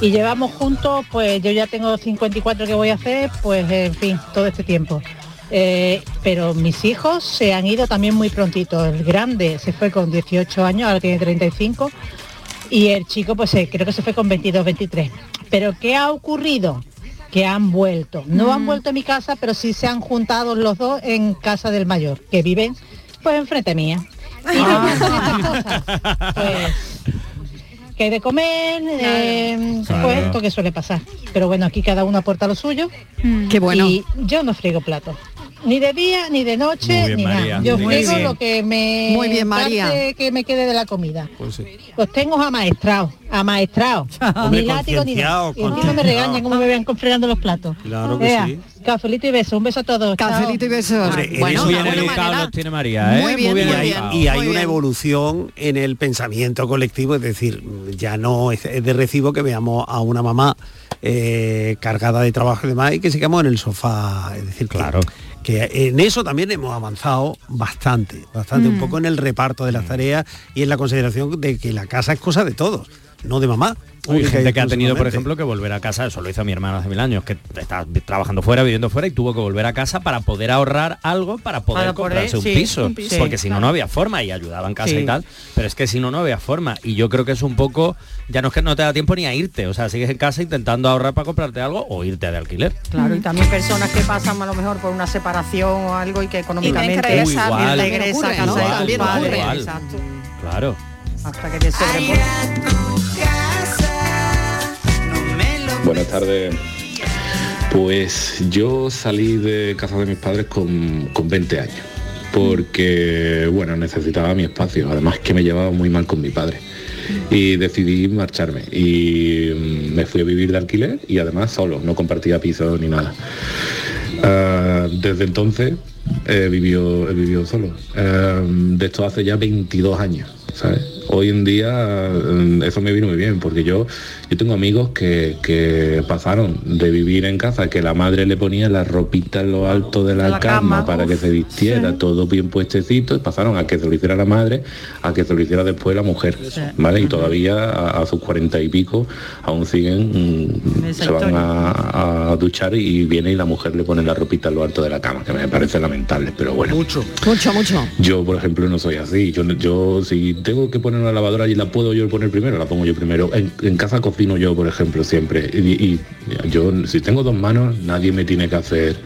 Y llevamos juntos, pues yo ya tengo 54 que voy a hacer, pues en fin, todo este tiempo. Eh, pero mis hijos se han ido también muy prontito. El grande se fue con 18 años, ahora tiene 35. Y el chico, pues eh, creo que se fue con 22, 23. Pero ¿qué ha ocurrido? Que han vuelto. No han vuelto a mi casa, pero sí se han juntado los dos en casa del mayor, que viven pues enfrente mía. Pues que hay de comer, eh, Claro. pues esto que suele pasar. Pero bueno, aquí cada uno aporta lo suyo. Qué bueno. Y yo no friego platos. Ni de día, ni de noche, bien, ni María. nada. Yo Muy friego bien. lo que me Muy bien, María. que me quede de la comida. Pues sí. Los tengo amaestrados, amaestrados. Ni látigo ni nada. Y encima me regañan como me vean fregando los platos. Claro que Ea, sí. Cafelito y beso, un beso a todos. Cafelito y besos. Hombre, en bueno, muy manera. los tiene María, ¿eh? Muy bien, y muy hay, bien. y hay muy una bien. evolución en el pensamiento colectivo, es decir, ya no es, es de recibo que veamos a una mamá eh, cargada de trabajo y demás y que sigamos en el sofá. Es decir, claro. Que, en eso también hemos avanzado bastante, bastante, un Mm. poco en el reparto de las tareas y en la consideración de que la casa es cosa de todos, no de mamá. Hay gente que ha tenido, por ejemplo, que volver a casa, eso lo hizo mi hermano hace mil años, que está trabajando fuera, viviendo fuera y tuvo que volver a casa para poder ahorrar algo para poder Para poder- comprarse un, sí, piso, un piso. porque si no, no había forma y ayudaba en casa Sí. y tal, pero es que si no, no había forma. Y yo creo que es un poco, ya no es que no te da tiempo ni a irte, o sea, sigues en casa intentando ahorrar para comprarte algo o irte de alquiler. Claro, y también personas que pasan a lo mejor por una separación o algo y que económicamente regresa a Igual, casa de tus padres. Claro. Hasta que te. Buenas tardes. Pues yo salí de casa de mis padres con, con 20 años, porque, bueno, necesitaba mi espacio, además que me llevaba muy mal con mi padre. Y decidí marcharme y mm, me fui a vivir de alquiler y además solo, no compartía piso ni nada. Ah, desde entonces he vivido, solo. Ah, de esto hace ya 22 años, ¿sabes? Hoy en día mm, eso me vino muy bien porque yo, yo tengo amigos que, que pasaron de vivir en casa, que la madre le ponía la ropita en lo alto de la, la cama, cama, para que se vistiera, todo bien puestecito, y pasaron a que se lo hiciera la madre, a que se lo hiciera después la mujer, ¿vale? Y todavía a, a sus cuarenta y pico aún siguen, mm, Esa se van a duchar y viene y la mujer le pone la ropita en lo alto de la cama, que me parece lamentable, pero bueno. Mucho. Mucho, mucho. Yo, por ejemplo, no soy así. Yo, yo si tengo que poner una lavadora y la puedo yo poner primero, la pongo yo primero. En, en casa cocino yo, por ejemplo, siempre. Y, y yo, si tengo dos manos, nadie me tiene que hacer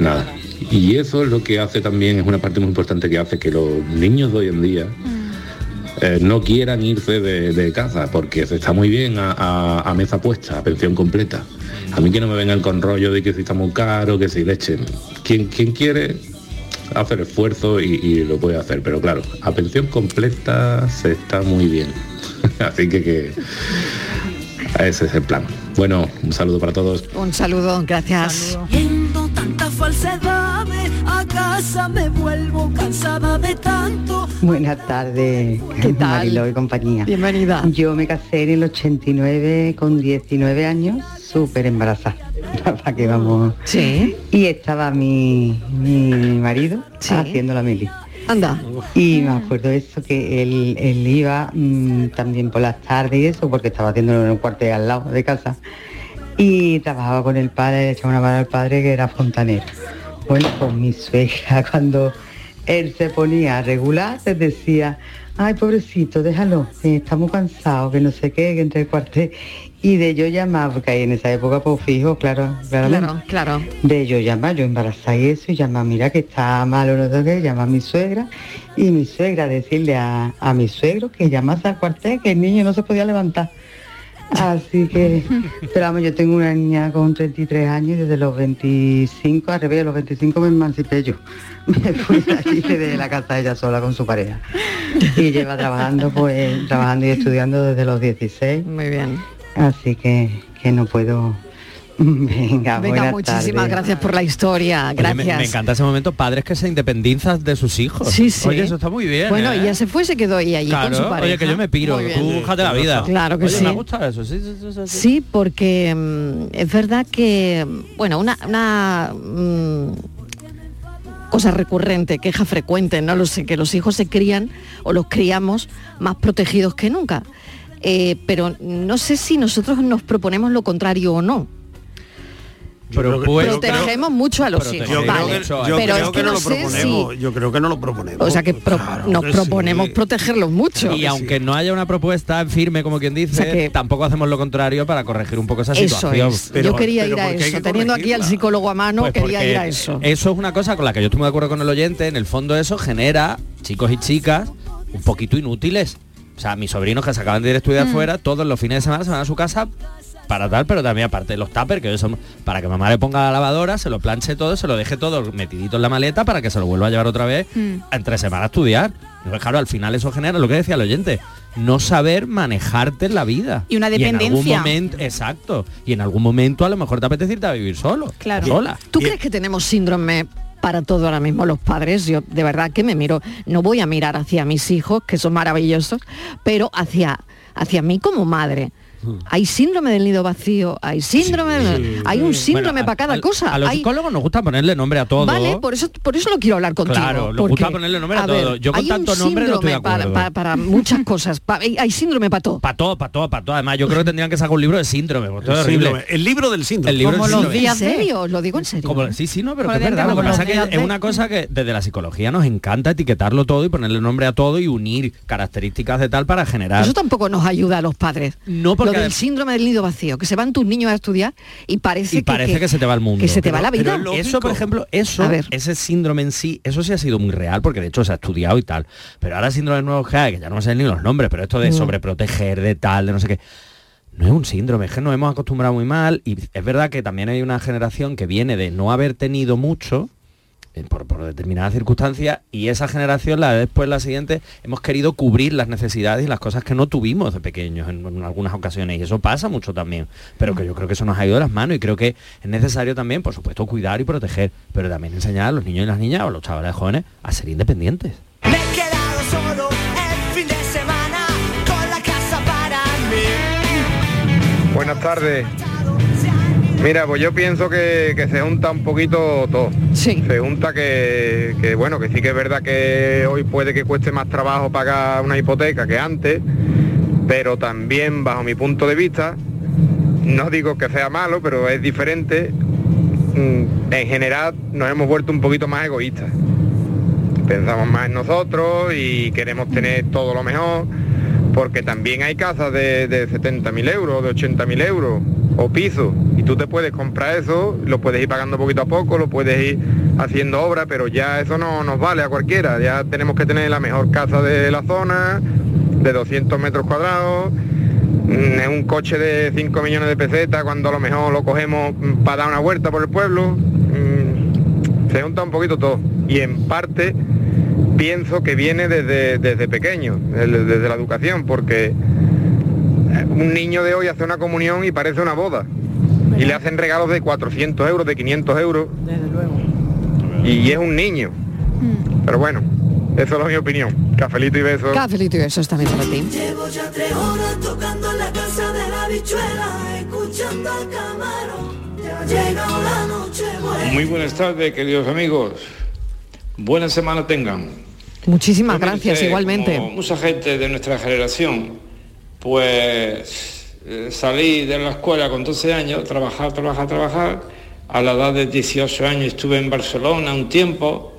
nada. Y eso es lo que hace también, es una parte muy importante que hace que los niños de hoy en día eh, no quieran irse de, de casa, porque se está muy bien a, a- a mesa puesta, a pensión completa. A mí que no me vengan con rollo de que si está muy caro, que si leche. Quien, quien quiere hacer esfuerzo y, y lo puede hacer, pero claro, a pensión completa se está muy bien. Así que, que ese es el plan. Bueno, un saludo para todos. Un saludo, gracias. Viendo tantas falsedades, a casa me vuelvo cansada de tanto. Buenas tardes, ¿Qué tal? Mariló y compañía. Bienvenida. Yo me casé en el 89 con 19 años, súper embarazada. ¿Para qué vamos? Sí. Y estaba mi, mi marido haciendo la mili. Anda. Y me acuerdo eso, que él, él iba mm, también por las tardes y eso, porque estaba haciendo en un cuartel al lado de casa. Y trabajaba con el padre, le echaba una mano al padre que era fontanero. Bueno, pues mi suegra cuando él se ponía a regular, les decía, ay pobrecito, déjalo, que está muy cansado, que no sé qué, que entre el cuartel. Y de yo llamar, porque ahí en esa época pues fijo, claro, claramente. Claro, claro. De yo llamar, yo embarazada y eso, y llamar, mira que está malo, no sé qué, llama a mi suegra, y mi suegra decirle a, a mi suegro que llamase al cuartel, que el niño no se podía levantar. Así que, pero vamos, yo tengo una niña con 33 años y desde los 25, al revés, a los 25 me emancipé yo. Me fui de aquí de la casa ella sola con su pareja. Y lleva trabajando, pues, trabajando y estudiando desde los 16. Muy bien. Así que, que no puedo. Venga, Venga, muchísimas gracias por la historia. Oye, Gracias. me, me encanta ese momento, padres que se independizan de sus hijos. Sí, sí. Oye, eso está muy bien. Bueno, ¿eh? y ya se fue, se quedó ella allí con su Claro, pareja. oye, que yo me piro, tú búscate la vida. Claro que Oye, sí. me gusta eso, sí, sí, sí, sí, sí. Sí, porque mm, es verdad que, bueno, una, una mm, cosa recurrente, queja frecuente, no lo sé, que los hijos se crían o los criamos más protegidos que nunca. Eh, pero no sé si nosotros nos proponemos lo contrario o no. Pero pues- Protegemos mucho a los hijos, Yo vale. creo que, yo pero creo es que que no, no lo proponemos. si- Yo creo que no lo proponemos. O sea que pro- nos que proponemos protegerlos mucho. Y aunque no haya una propuesta firme, como quien dice, O sea que- tampoco hacemos lo contrario para corregir un poco esa Eso situación. es. Yo quería ir a eso. Teniendo aquí al psicólogo a mano, Pues quería ir a eso. Eso es una cosa con la que yo estoy muy de acuerdo con el oyente. En el fondo eso genera chicos y chicas un poquito inútiles. O sea, mis sobrinos que se acaban de ir a estudiar Mm. fuera, todos los fines de semana se van a su casa para tal, pero también aparte de los tuppers, que son para que mamá le ponga la lavadora, se lo planche todo, se lo deje todo metidito en la maleta para que se lo vuelva a llevar otra vez Mm. entre semana a estudiar. Entonces, claro, al final eso genera lo que decía el oyente, no saber manejarte en la vida. Y una en algún dependencia. momento, exacto. Y en algún momento a lo mejor te apetece irte a vivir solo. Claro. Sola. ¿Tú crees que tenemos síndrome para todo ahora mismo los padres? Yo de verdad que me miro, no voy a mirar hacia mis hijos, que son maravillosos, pero hacia, hacia mí como madre. Hay síndrome del nido vacío, hay síndrome, de- hay un síndrome Bueno, a- para cada a- cosa. A los Hay- psicólogos nos gusta ponerle nombre a todo. Vale, por eso, por eso lo quiero hablar contigo. Claro, nos porque, gusta ponerle nombre a todo. Yo con hay tanto un nombre no estoy de síndrome para, acuerdo. para- para muchas cosas. Pa- hay hay síndrome para todo. Para todo, para todo, para todo. Además, yo creo que tendrían que sacar un libro de síndrome. porque El horrible. síndrome, el libro del síndrome. El libro Como del los síndrome. días ¿En serio? Lo digo en serio. Como- sí, sí, no, pero que es verdad. Lo que pasa que es una cosa que desde la psicología nos encanta etiquetarlo todo y ponerle nombre a todo y unir características de tal para generar. Eso tampoco nos ayuda a los padres. No, porque Lo del síndrome del nido vacío, que se van tus niños a estudiar y parece, y parece que, se te va el mundo. Que se te va la vida. eso, por ejemplo, eso, ese síndrome en sí, eso sí ha sido muy real, porque de hecho se ha estudiado y tal. Pero ahora síndrome nuevo que hay, que ya no me sé ni los nombres, pero esto de Mm. sobreproteger, de tal, de no sé qué. No es un síndrome, es que nos hemos acostumbrado muy mal y es verdad que también hay una generación que viene de no haber tenido mucho por, por determinadas circunstancias y esa generación, la de después, la siguiente, hemos querido cubrir las necesidades y las cosas que no tuvimos de pequeños en, en algunas ocasiones y eso pasa mucho también, pero que yo creo que eso nos ha ido de las manos y creo que es necesario también, por supuesto, cuidar y proteger, pero también enseñar a los niños y las niñas o a los chavales jóvenes a ser independientes. Me he quedado solo el fin de semana con la casa para mí. Buenas tardes. Mira, pues yo pienso que, que se junta un poquito todo. Sí. Se junta que, que, bueno, que sí que es verdad que hoy puede que cueste más trabajo pagar una hipoteca que antes, pero también bajo mi punto de vista, no digo que sea malo, pero es diferente. mm, En general nos hemos vuelto un poquito más egoístas. Pensamos más en nosotros y queremos tener todo lo mejor porque también hay casas de, de 70.000 euros, de 80.000 euros o pisos y tú te puedes comprar eso, lo puedes ir pagando poquito a poco, lo puedes ir haciendo obra, pero ya eso no nos vale a cualquiera, ya tenemos que tener la mejor casa de la zona, de 200 metros cuadrados, mm, un coche de 5 millones de pesetas cuando a lo mejor lo cogemos para dar una vuelta por el pueblo, mm, se junta un poquito todo. Y en parte pienso que viene desde, desde pequeño, desde, desde la educación, porque eh, un niño de hoy hace una comunión y parece una boda. Y le hacen regalos de 400 euros, de 500 euros. Y es un niño. Pero bueno, eso es mi opinión. Cafelito y besos. Cafelito y besos también para ti. Llevo ya tres horas tocando en la casa de la bichuela, escuchando al camarón. Ya ha llegado la noche buena. Muy buenas tardes, queridos amigos. Buena semana tengan. Muchísimas gracias, igualmente. mucha gente de nuestra generación, pues eh, salí de la escuela con 12 años, trabajar, trabajar, trabajar. A la edad de 18 años estuve en Barcelona un tiempo.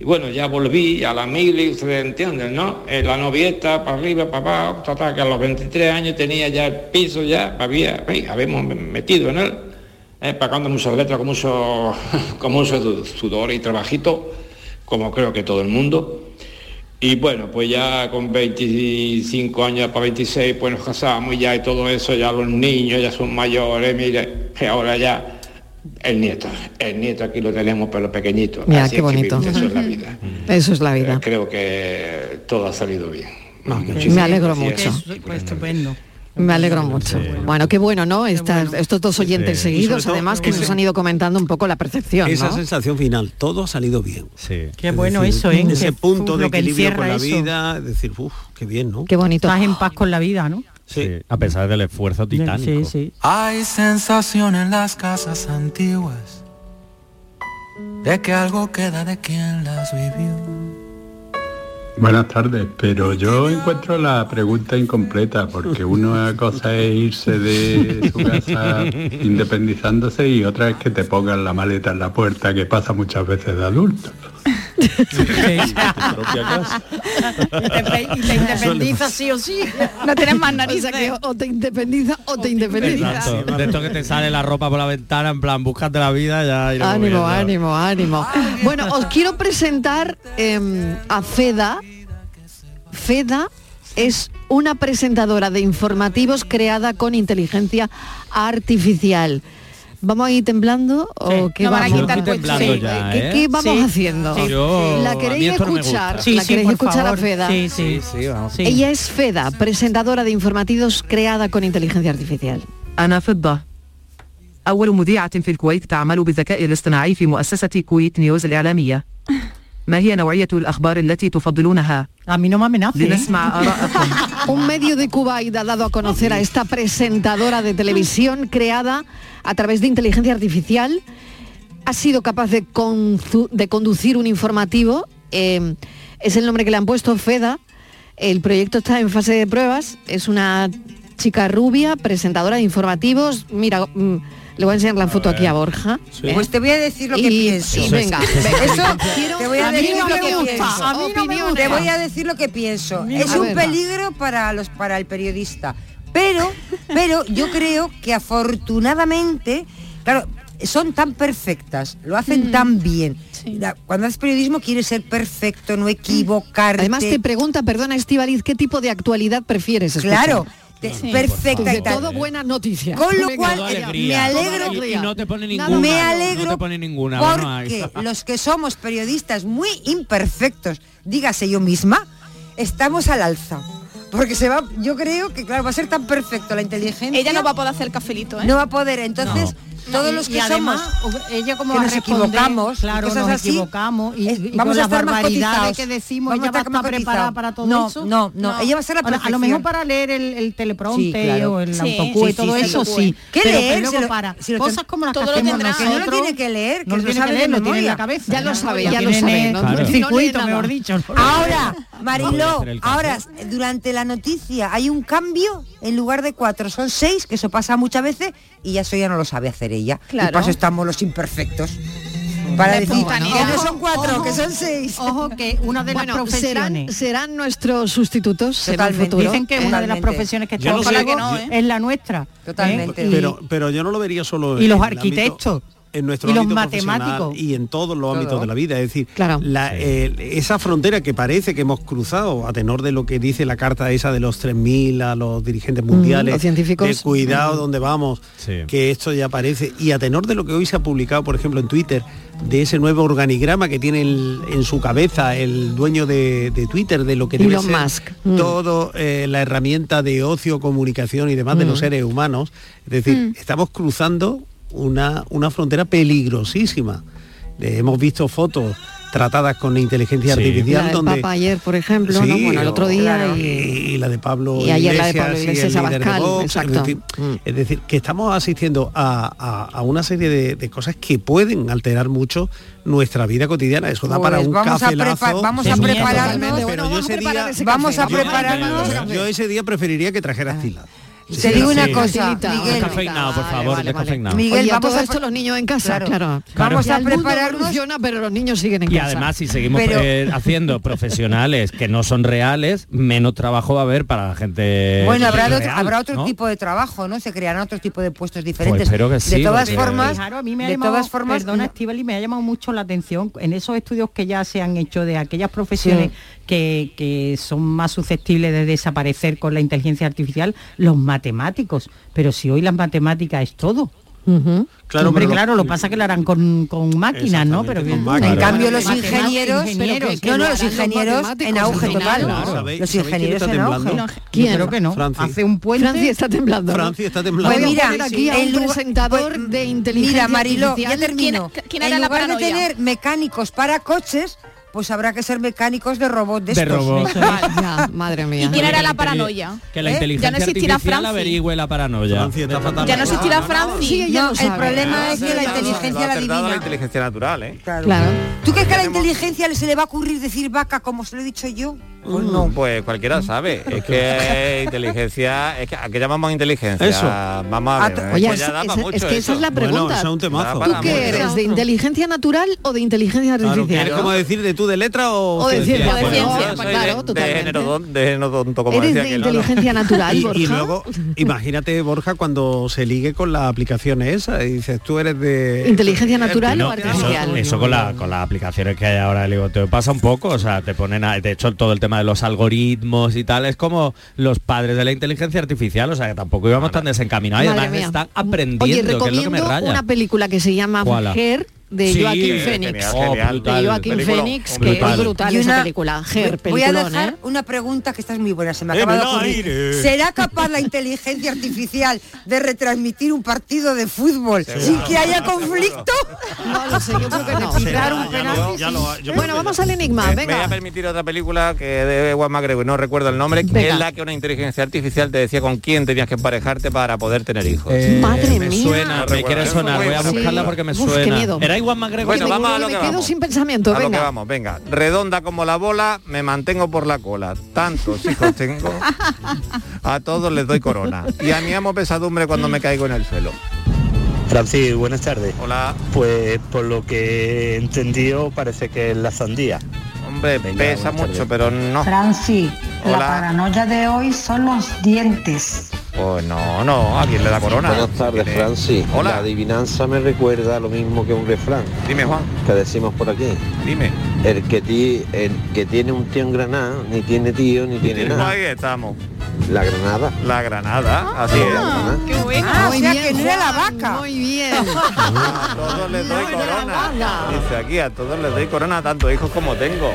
Y bueno, ya volví a la mili, ustedes entienden, ¿no? Eh, la novieta, para arriba, para abajo, que a los 23 años tenía ya el piso, ya había, habíamos metido en él, eh, pagando muchas letras con mucho, con mucho sudor y trabajito, como creo que todo el mundo. Y bueno, pues ya con 25 años para 26, pues nos casamos y ya y todo eso, ya los niños ya son mayores, mire, y ahora ya el nieto, el nieto aquí lo tenemos pero pequeñito. Mira, Así qué es que bonito. vivimos, Eso es la vida. Eso es la vida. Creo que todo ha salido bien. Me alegro gracias. mucho. Pues estupendo. Me alegro mucho. Bueno, qué bueno, ¿no? Estas- Estos dos oyentes Sí. Seguidos, todo, además, que nos han ido comentando un poco la percepción, Esa ¿no? sensación final, todo ha salido bien. Qué bueno eso, ¿eh? Ese Que, punto uf, de equilibrio con la eso. vida, es decir, uff, qué bien, ¿no? Qué bonito. Estás en paz con la vida, ¿no? Sí, a pesar del esfuerzo titánico. Sí, sí. Hay sensación en las casas antiguas de que algo queda de quien las vivió. Buenas tardes, pero yo encuentro la pregunta incompleta porque una cosa es irse de su casa independizándose y otra es que te pongan la maleta en la puerta que pasa muchas veces de adulto. Y te, independizas sí o sí. No tienes más sea que o te independiza o te independizas. Exacto. De esto que te sale la ropa por la ventana, en plan, búscate la vida ya. Ánimo, ánimo, ánimo. Bueno, os quiero presentar em, a Feda. Feda es una presentadora de informativos creada con inteligencia artificial. ¿Vamos a ir temblando o qué No van a vamos? quitar Yo estoy puesto. temblando Sí. ya, ¿Qué, ¿eh? qué vamos Sí. haciendo? Sí. Yo- ¿La a mí queréis esto no me escuchar? gusta. ¿La queréis por escuchar a favor. Feda? Sí, sí. Sí, sí, vamos. Sí. Ella es Feda, presentadora de informativos creada con inteligencia artificial. أنا فضة أول مذيعة في الكويت تعمل بالذكاء الاصطناعي في مؤسسة كويت نيوز الإعلامية ما هي نوعية الأخبار التي تفضلونها؟ A mí no me amenace. ¿eh? لنسمع آراءكم Un medio de Kuwait ha dado a conocer a esta presentadora de televisión creada a través de inteligencia artificial. Ha sido capaz de, conducir un informativo. eh, es el nombre que le han puesto Feda. El proyecto está en fase de pruebas. Es una chica rubia, presentadora de informativos. Mira, mm, le voy a enseñar la foto aquí a Borja. ¿eh? Pues te voy a decir lo que pienso. y venga. Eso Quiero- te voy a, decir no lo me que gusta, pienso. a mí no me gusta. Te voy a decir lo que pienso. Es un peligro para los para el periodista. Pero, pero yo creo que afortunadamente, claro, son tan perfectas, lo hacen tan bien. Cuando haces periodismo quieres ser perfecto, no equivocarte. Además te pregunta, perdona Estivaliz, ¿qué tipo de actualidad prefieres escuchar? Claro, te- perfecta De y tal. todo buenas noticias. Con lo Venga, cual, eh, me alegro. alegría. Y no te pone ninguna. me No alegro te pone ninguna. no porque los que somos periodistas muy imperfectos, dígase yo misma, estamos al alza. Porque se va, yo creo que claro, va a ser tan perfecto la inteligencia. Ella no va a poder hacer cafelito, ¿eh? No va a poder, entonces todos Y- los y que además, somos ella como que a nos equivocamos, y claro, cosas nos así, equivocamos y, es- y vamos con a las estar barbaridades cotizados. que decimos, Vamos a ella va a estar preparada para todo No, eso. no, no, ella va a ser la A lo mejor para leer el, el teleprompter Sí, claro. o el Sí, autocue, sí, todo sí, eso sí. ¿Qué pero leer? que lo- para si lo cosas como las todo que hacemos nosotros. No lo tiene que leer, que no lo sabe lo tiene en la cabeza. Ya lo sabe, ya lo sabe, no- no circuito, mejor dicho. Ahora, Mariló, ahora durante la noticia hay un cambio, en lugar de cuatro son seis, que eso pasa muchas veces, y ya eso ya no lo sabe hacer ella. Claro. Y para eso estamos los imperfectos. Para decir que no son cuatro, Ojo, que son seis. Ojo que una de las Bueno, serán, profesiones serán nuestros sustitutos en el Totalmente. futuro. Dicen que una de las Totalmente. profesiones que está no en sé- que no, ¿eh? es la nuestra. Totalmente. ¿eh? Y- Pero, pero yo no lo vería solo y los en el ámbito- arquitectos. En nuestro y los ámbito profesional matemáticos. y en todos los ámbitos de la vida. Es decir, Claro. la- eh, esa frontera que parece que hemos cruzado a tenor de lo que dice la carta esa de los 3.000 a los dirigentes mundiales, los científicos. de cuidado donde vamos, Sí. que esto ya parece, y a tenor de lo que hoy se ha publicado, por ejemplo, en Twitter, de ese nuevo organigrama que tiene el- en su cabeza el dueño de, de Twitter, de lo que debe Elon ser Musk. Mm. todo eh, la herramienta de ocio, comunicación y demás de los Mm. seres humanos. Es decir, estamos cruzando una, una frontera peligrosísima. Eh, hemos visto fotos tratadas con inteligencia Sí. artificial La donde Papa ayer, por ejemplo, ¿no? Bueno, el otro día claro, y- y, la de Pablo y ayer la de Iglesias Pablo líder de Abascal, Vox, exacto. Es decir, es decir, que estamos asistiendo a, a- a una serie de, de cosas que pueden alterar mucho nuestra vida cotidiana. Eso da para Pues un vamos a cafelazo. prepa- vamos a prepararnos. pero yo vamos a ese preparar día ese Vamos a café. prepararnos. Yo, yo ese día preferiría que trajeras tila. Te digo una cosa. Miguel. Descafeinado, por favor. Miguel, Oye, a vamos todo a esto los niños en casa, Claro. claro. Vamos Y a prepararnos- pero los niños siguen en Y casa. además, si seguimos Pero- eh, haciendo profesionales que no son reales, menos trabajo va a haber para la gente Bueno, habrá, otro, real, habrá otro ¿no? tipo de trabajo, ¿no? Se crearán otro tipo de puestos diferentes. que sí, de todas porque- formas, Claro, a mí me ha de llamado, todas formas, perdona, Estíbaliz, me ha llamado mucho la atención en esos estudios que ya se han hecho de aquellas profesiones que, que son más susceptibles de desaparecer con la inteligencia artificial, los matemáticos. Pero si hoy las matemáticas es todo. Claro, Hombre, pero- claro, lo pasa que lo harán con, con máquinas, ¿no? Pero. En cambio, los ingenieros, ingenieros, no, no, los ingenieros en auge total. ¿Sabéis- Los quién ingenieros está en auge. Yo creo que no. Francia. Hace un puente. Francia está temblando. Francia está temblando. A Mira, aquí a un presentador de inteligencia Mira, Mariló, ya termino. ¿Quién- quién en lugar de tener mecánicos para coches, pues habrá que ser mecánicos de robots de, De estos. robots. Ya, madre mía. ¿Y quién era la paranoia? Que la ¿Eh? inteligencia Ya no existirá artificial averigüe la paranoia. Francia está fatal. Ya no existirá Franci. No, lo el sabe. problema es que la inteligencia la acertado la adivina. inteligencia natural, ¿eh? Claro. Claro. ¿Tú crees que a la inteligencia se le va a ocurrir decir vaca como se lo he dicho yo? Pues no. Pues cualquiera sabe. Es que inteligencia, es que ¿a qué llamamos inteligencia? Eso. Vamos a ver. Oye, pues es, ya da es- para es mucho que esa eso. es la Bueno, pregunta. eso es un temazo. ¿Tú qué mucho. eres? ¿De inteligencia natural o de inteligencia Claro, artificial? ¿quieres como decir de tú de letra o, O de ciencia? de claro, de, de género don- de género tonto, como ¿Eres decía de inteligencia natural, Y, y Borja? luego, imagínate, Borja, cuando se ligue con la aplicación esa y dices, tú eres de... ¿Inteligencia natural No, o eso, artificial? eso con, la, con las aplicaciones que hay ahora, digo, te pasa un poco, o sea, te ponen, a- de hecho, todo el tema de los algoritmos y tal, es como los padres de la inteligencia artificial, o sea, que tampoco íbamos tan desencaminados y además mía. están aprendiendo, Oye, que es lo que me raya. una película que se llama ¿Cuál? De Sí, Joaquín eh, Phoenix. genial, genial. de Película, Phoenix, que brutal. es brutal Y esa una- película. Her, Voy a dejar ¿eh? una pregunta que esta es muy buena, se me acaba de el ocurrir. aire. ¿Será capaz la inteligencia artificial de retransmitir un partido de fútbol sin que haya conflicto? No lo sé, yo creo que no. Tirar un Ya penalti, lo- ya sí. lo- yo Bueno, vamos al enigma, Me, me voy a venga. permitir otra película que de Ewan McGregor, no recuerdo el nombre, que Venga. es la que una inteligencia artificial te decía con quién tenías que emparejarte para poder tener hijos. Eh, Madre me mía. suena, me quiere sonar, voy a buscarla porque me suena. Era Iwan McGregor. Bueno, me- vamos a que lo me que quedo vamos. sin pensamiento, A lo que venga. vamos, venga. Redonda como la bola, me mantengo por la cola. Tantos hijos tengo, a todos les doy corona. Y a mí amo pesadumbre cuando me caigo en el suelo. Francis, buenas tardes. Hola. Pues por lo que he entendido parece que es la sandía. Hombre, Venga, pesa mucho, tardes. pero no. Franci, la Hola. paranoia de hoy son los dientes. Pues no, no, ¿a quién le da corona? Buenas tardes. Francis. La Hola. adivinanza me recuerda lo mismo que un refrán Dime, Juan, que decimos por aquí. dime. El que, ti- el que tiene un tío en Granada, ni tiene tío ni tiene nada. ahí estamos. La Granada. La Granada, así es. Granada. Qué bueno. Ah, o Muy sea bien, que no era la vaca. Muy bien. A todos les doy corona. Dice aquí, a todos les doy corona, tanto hijos como tengo.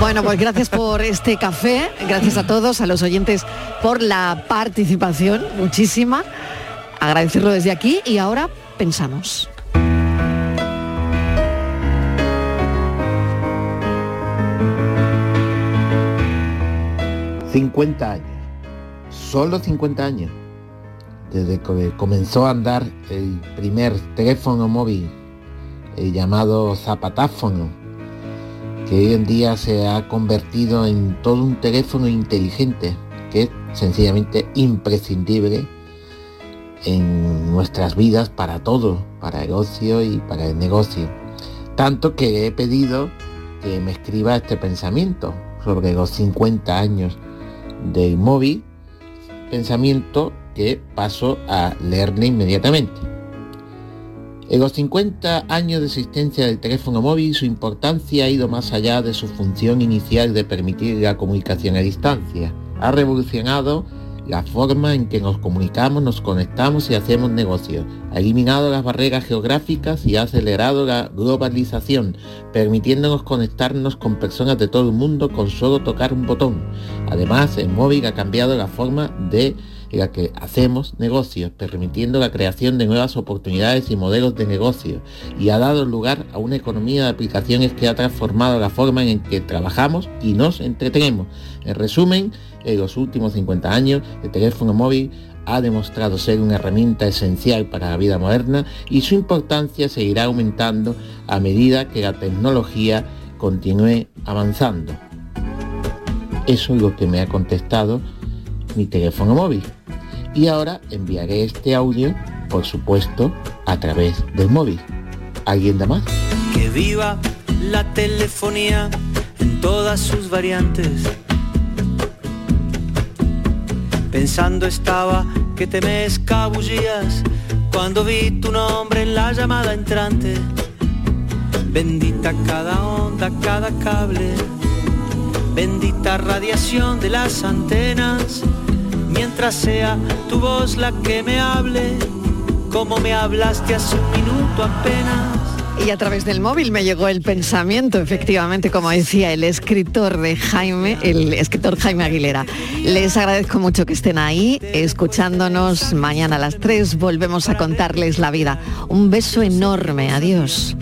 Bueno, pues gracias por este café, gracias a todos, a los oyentes por la participación, muchísima. Agradecerlo desde aquí y ahora pensamos. Cin- 50 años, solo 50 años, desde que comenzó a andar el primer teléfono móvil, el llamado zapatáfono, que hoy en día se ha convertido en todo un teléfono inteligente, que es sencillamente imprescindible en nuestras vidas para todo, para el ocio y para el negocio. Tanto que he pedido que me escriba este pensamiento sobre los 50 años del móvil, pensamiento que paso a leerle inmediatamente. En los 50 años de existencia del teléfono móvil, su importancia ha ido más allá de su función inicial de permitir la comunicación a distancia. Ha revolucionado la forma en que nos comunicamos, nos conectamos y hacemos negocios. Ha eliminado las barreras geográficas y ha acelerado la globalización, permitiéndonos conectarnos con personas de todo el mundo con solo tocar un botón. Además, el móvil ha cambiado la forma de en la que hacemos negocios, permitiendo la creación de nuevas oportunidades y modelos de negocio, y ha dado lugar a una economía de aplicaciones que ha transformado la forma en que trabajamos y nos entretenemos. En resumen, en los últimos 50 años, el teléfono móvil ha demostrado ser una herramienta esencial para la vida moderna y su importancia seguirá aumentando a medida que la tecnología continúe avanzando. Eso es lo que me ha contestado mi teléfono móvil. Y ahora enviaré este audio, por supuesto, a través del móvil. ¿Alguien da más? Que viva la telefonía en todas sus variantes. Pensando estaba que te me escabullías cuando vi tu nombre en la llamada entrante. Bendita cada onda, cada cable. Bendita radiación de las antenas. Mientras sea tu voz la que me hable, como me hablaste hace un minuto apenas. Y a través del móvil me llegó el pensamiento, efectivamente, como decía el escritor de Jaime, el escritor Jaime Aguilera. Les agradezco mucho que estén ahí, escuchándonos. Mañana a las 3 volvemos a contarles la vida. Un beso enorme, adiós.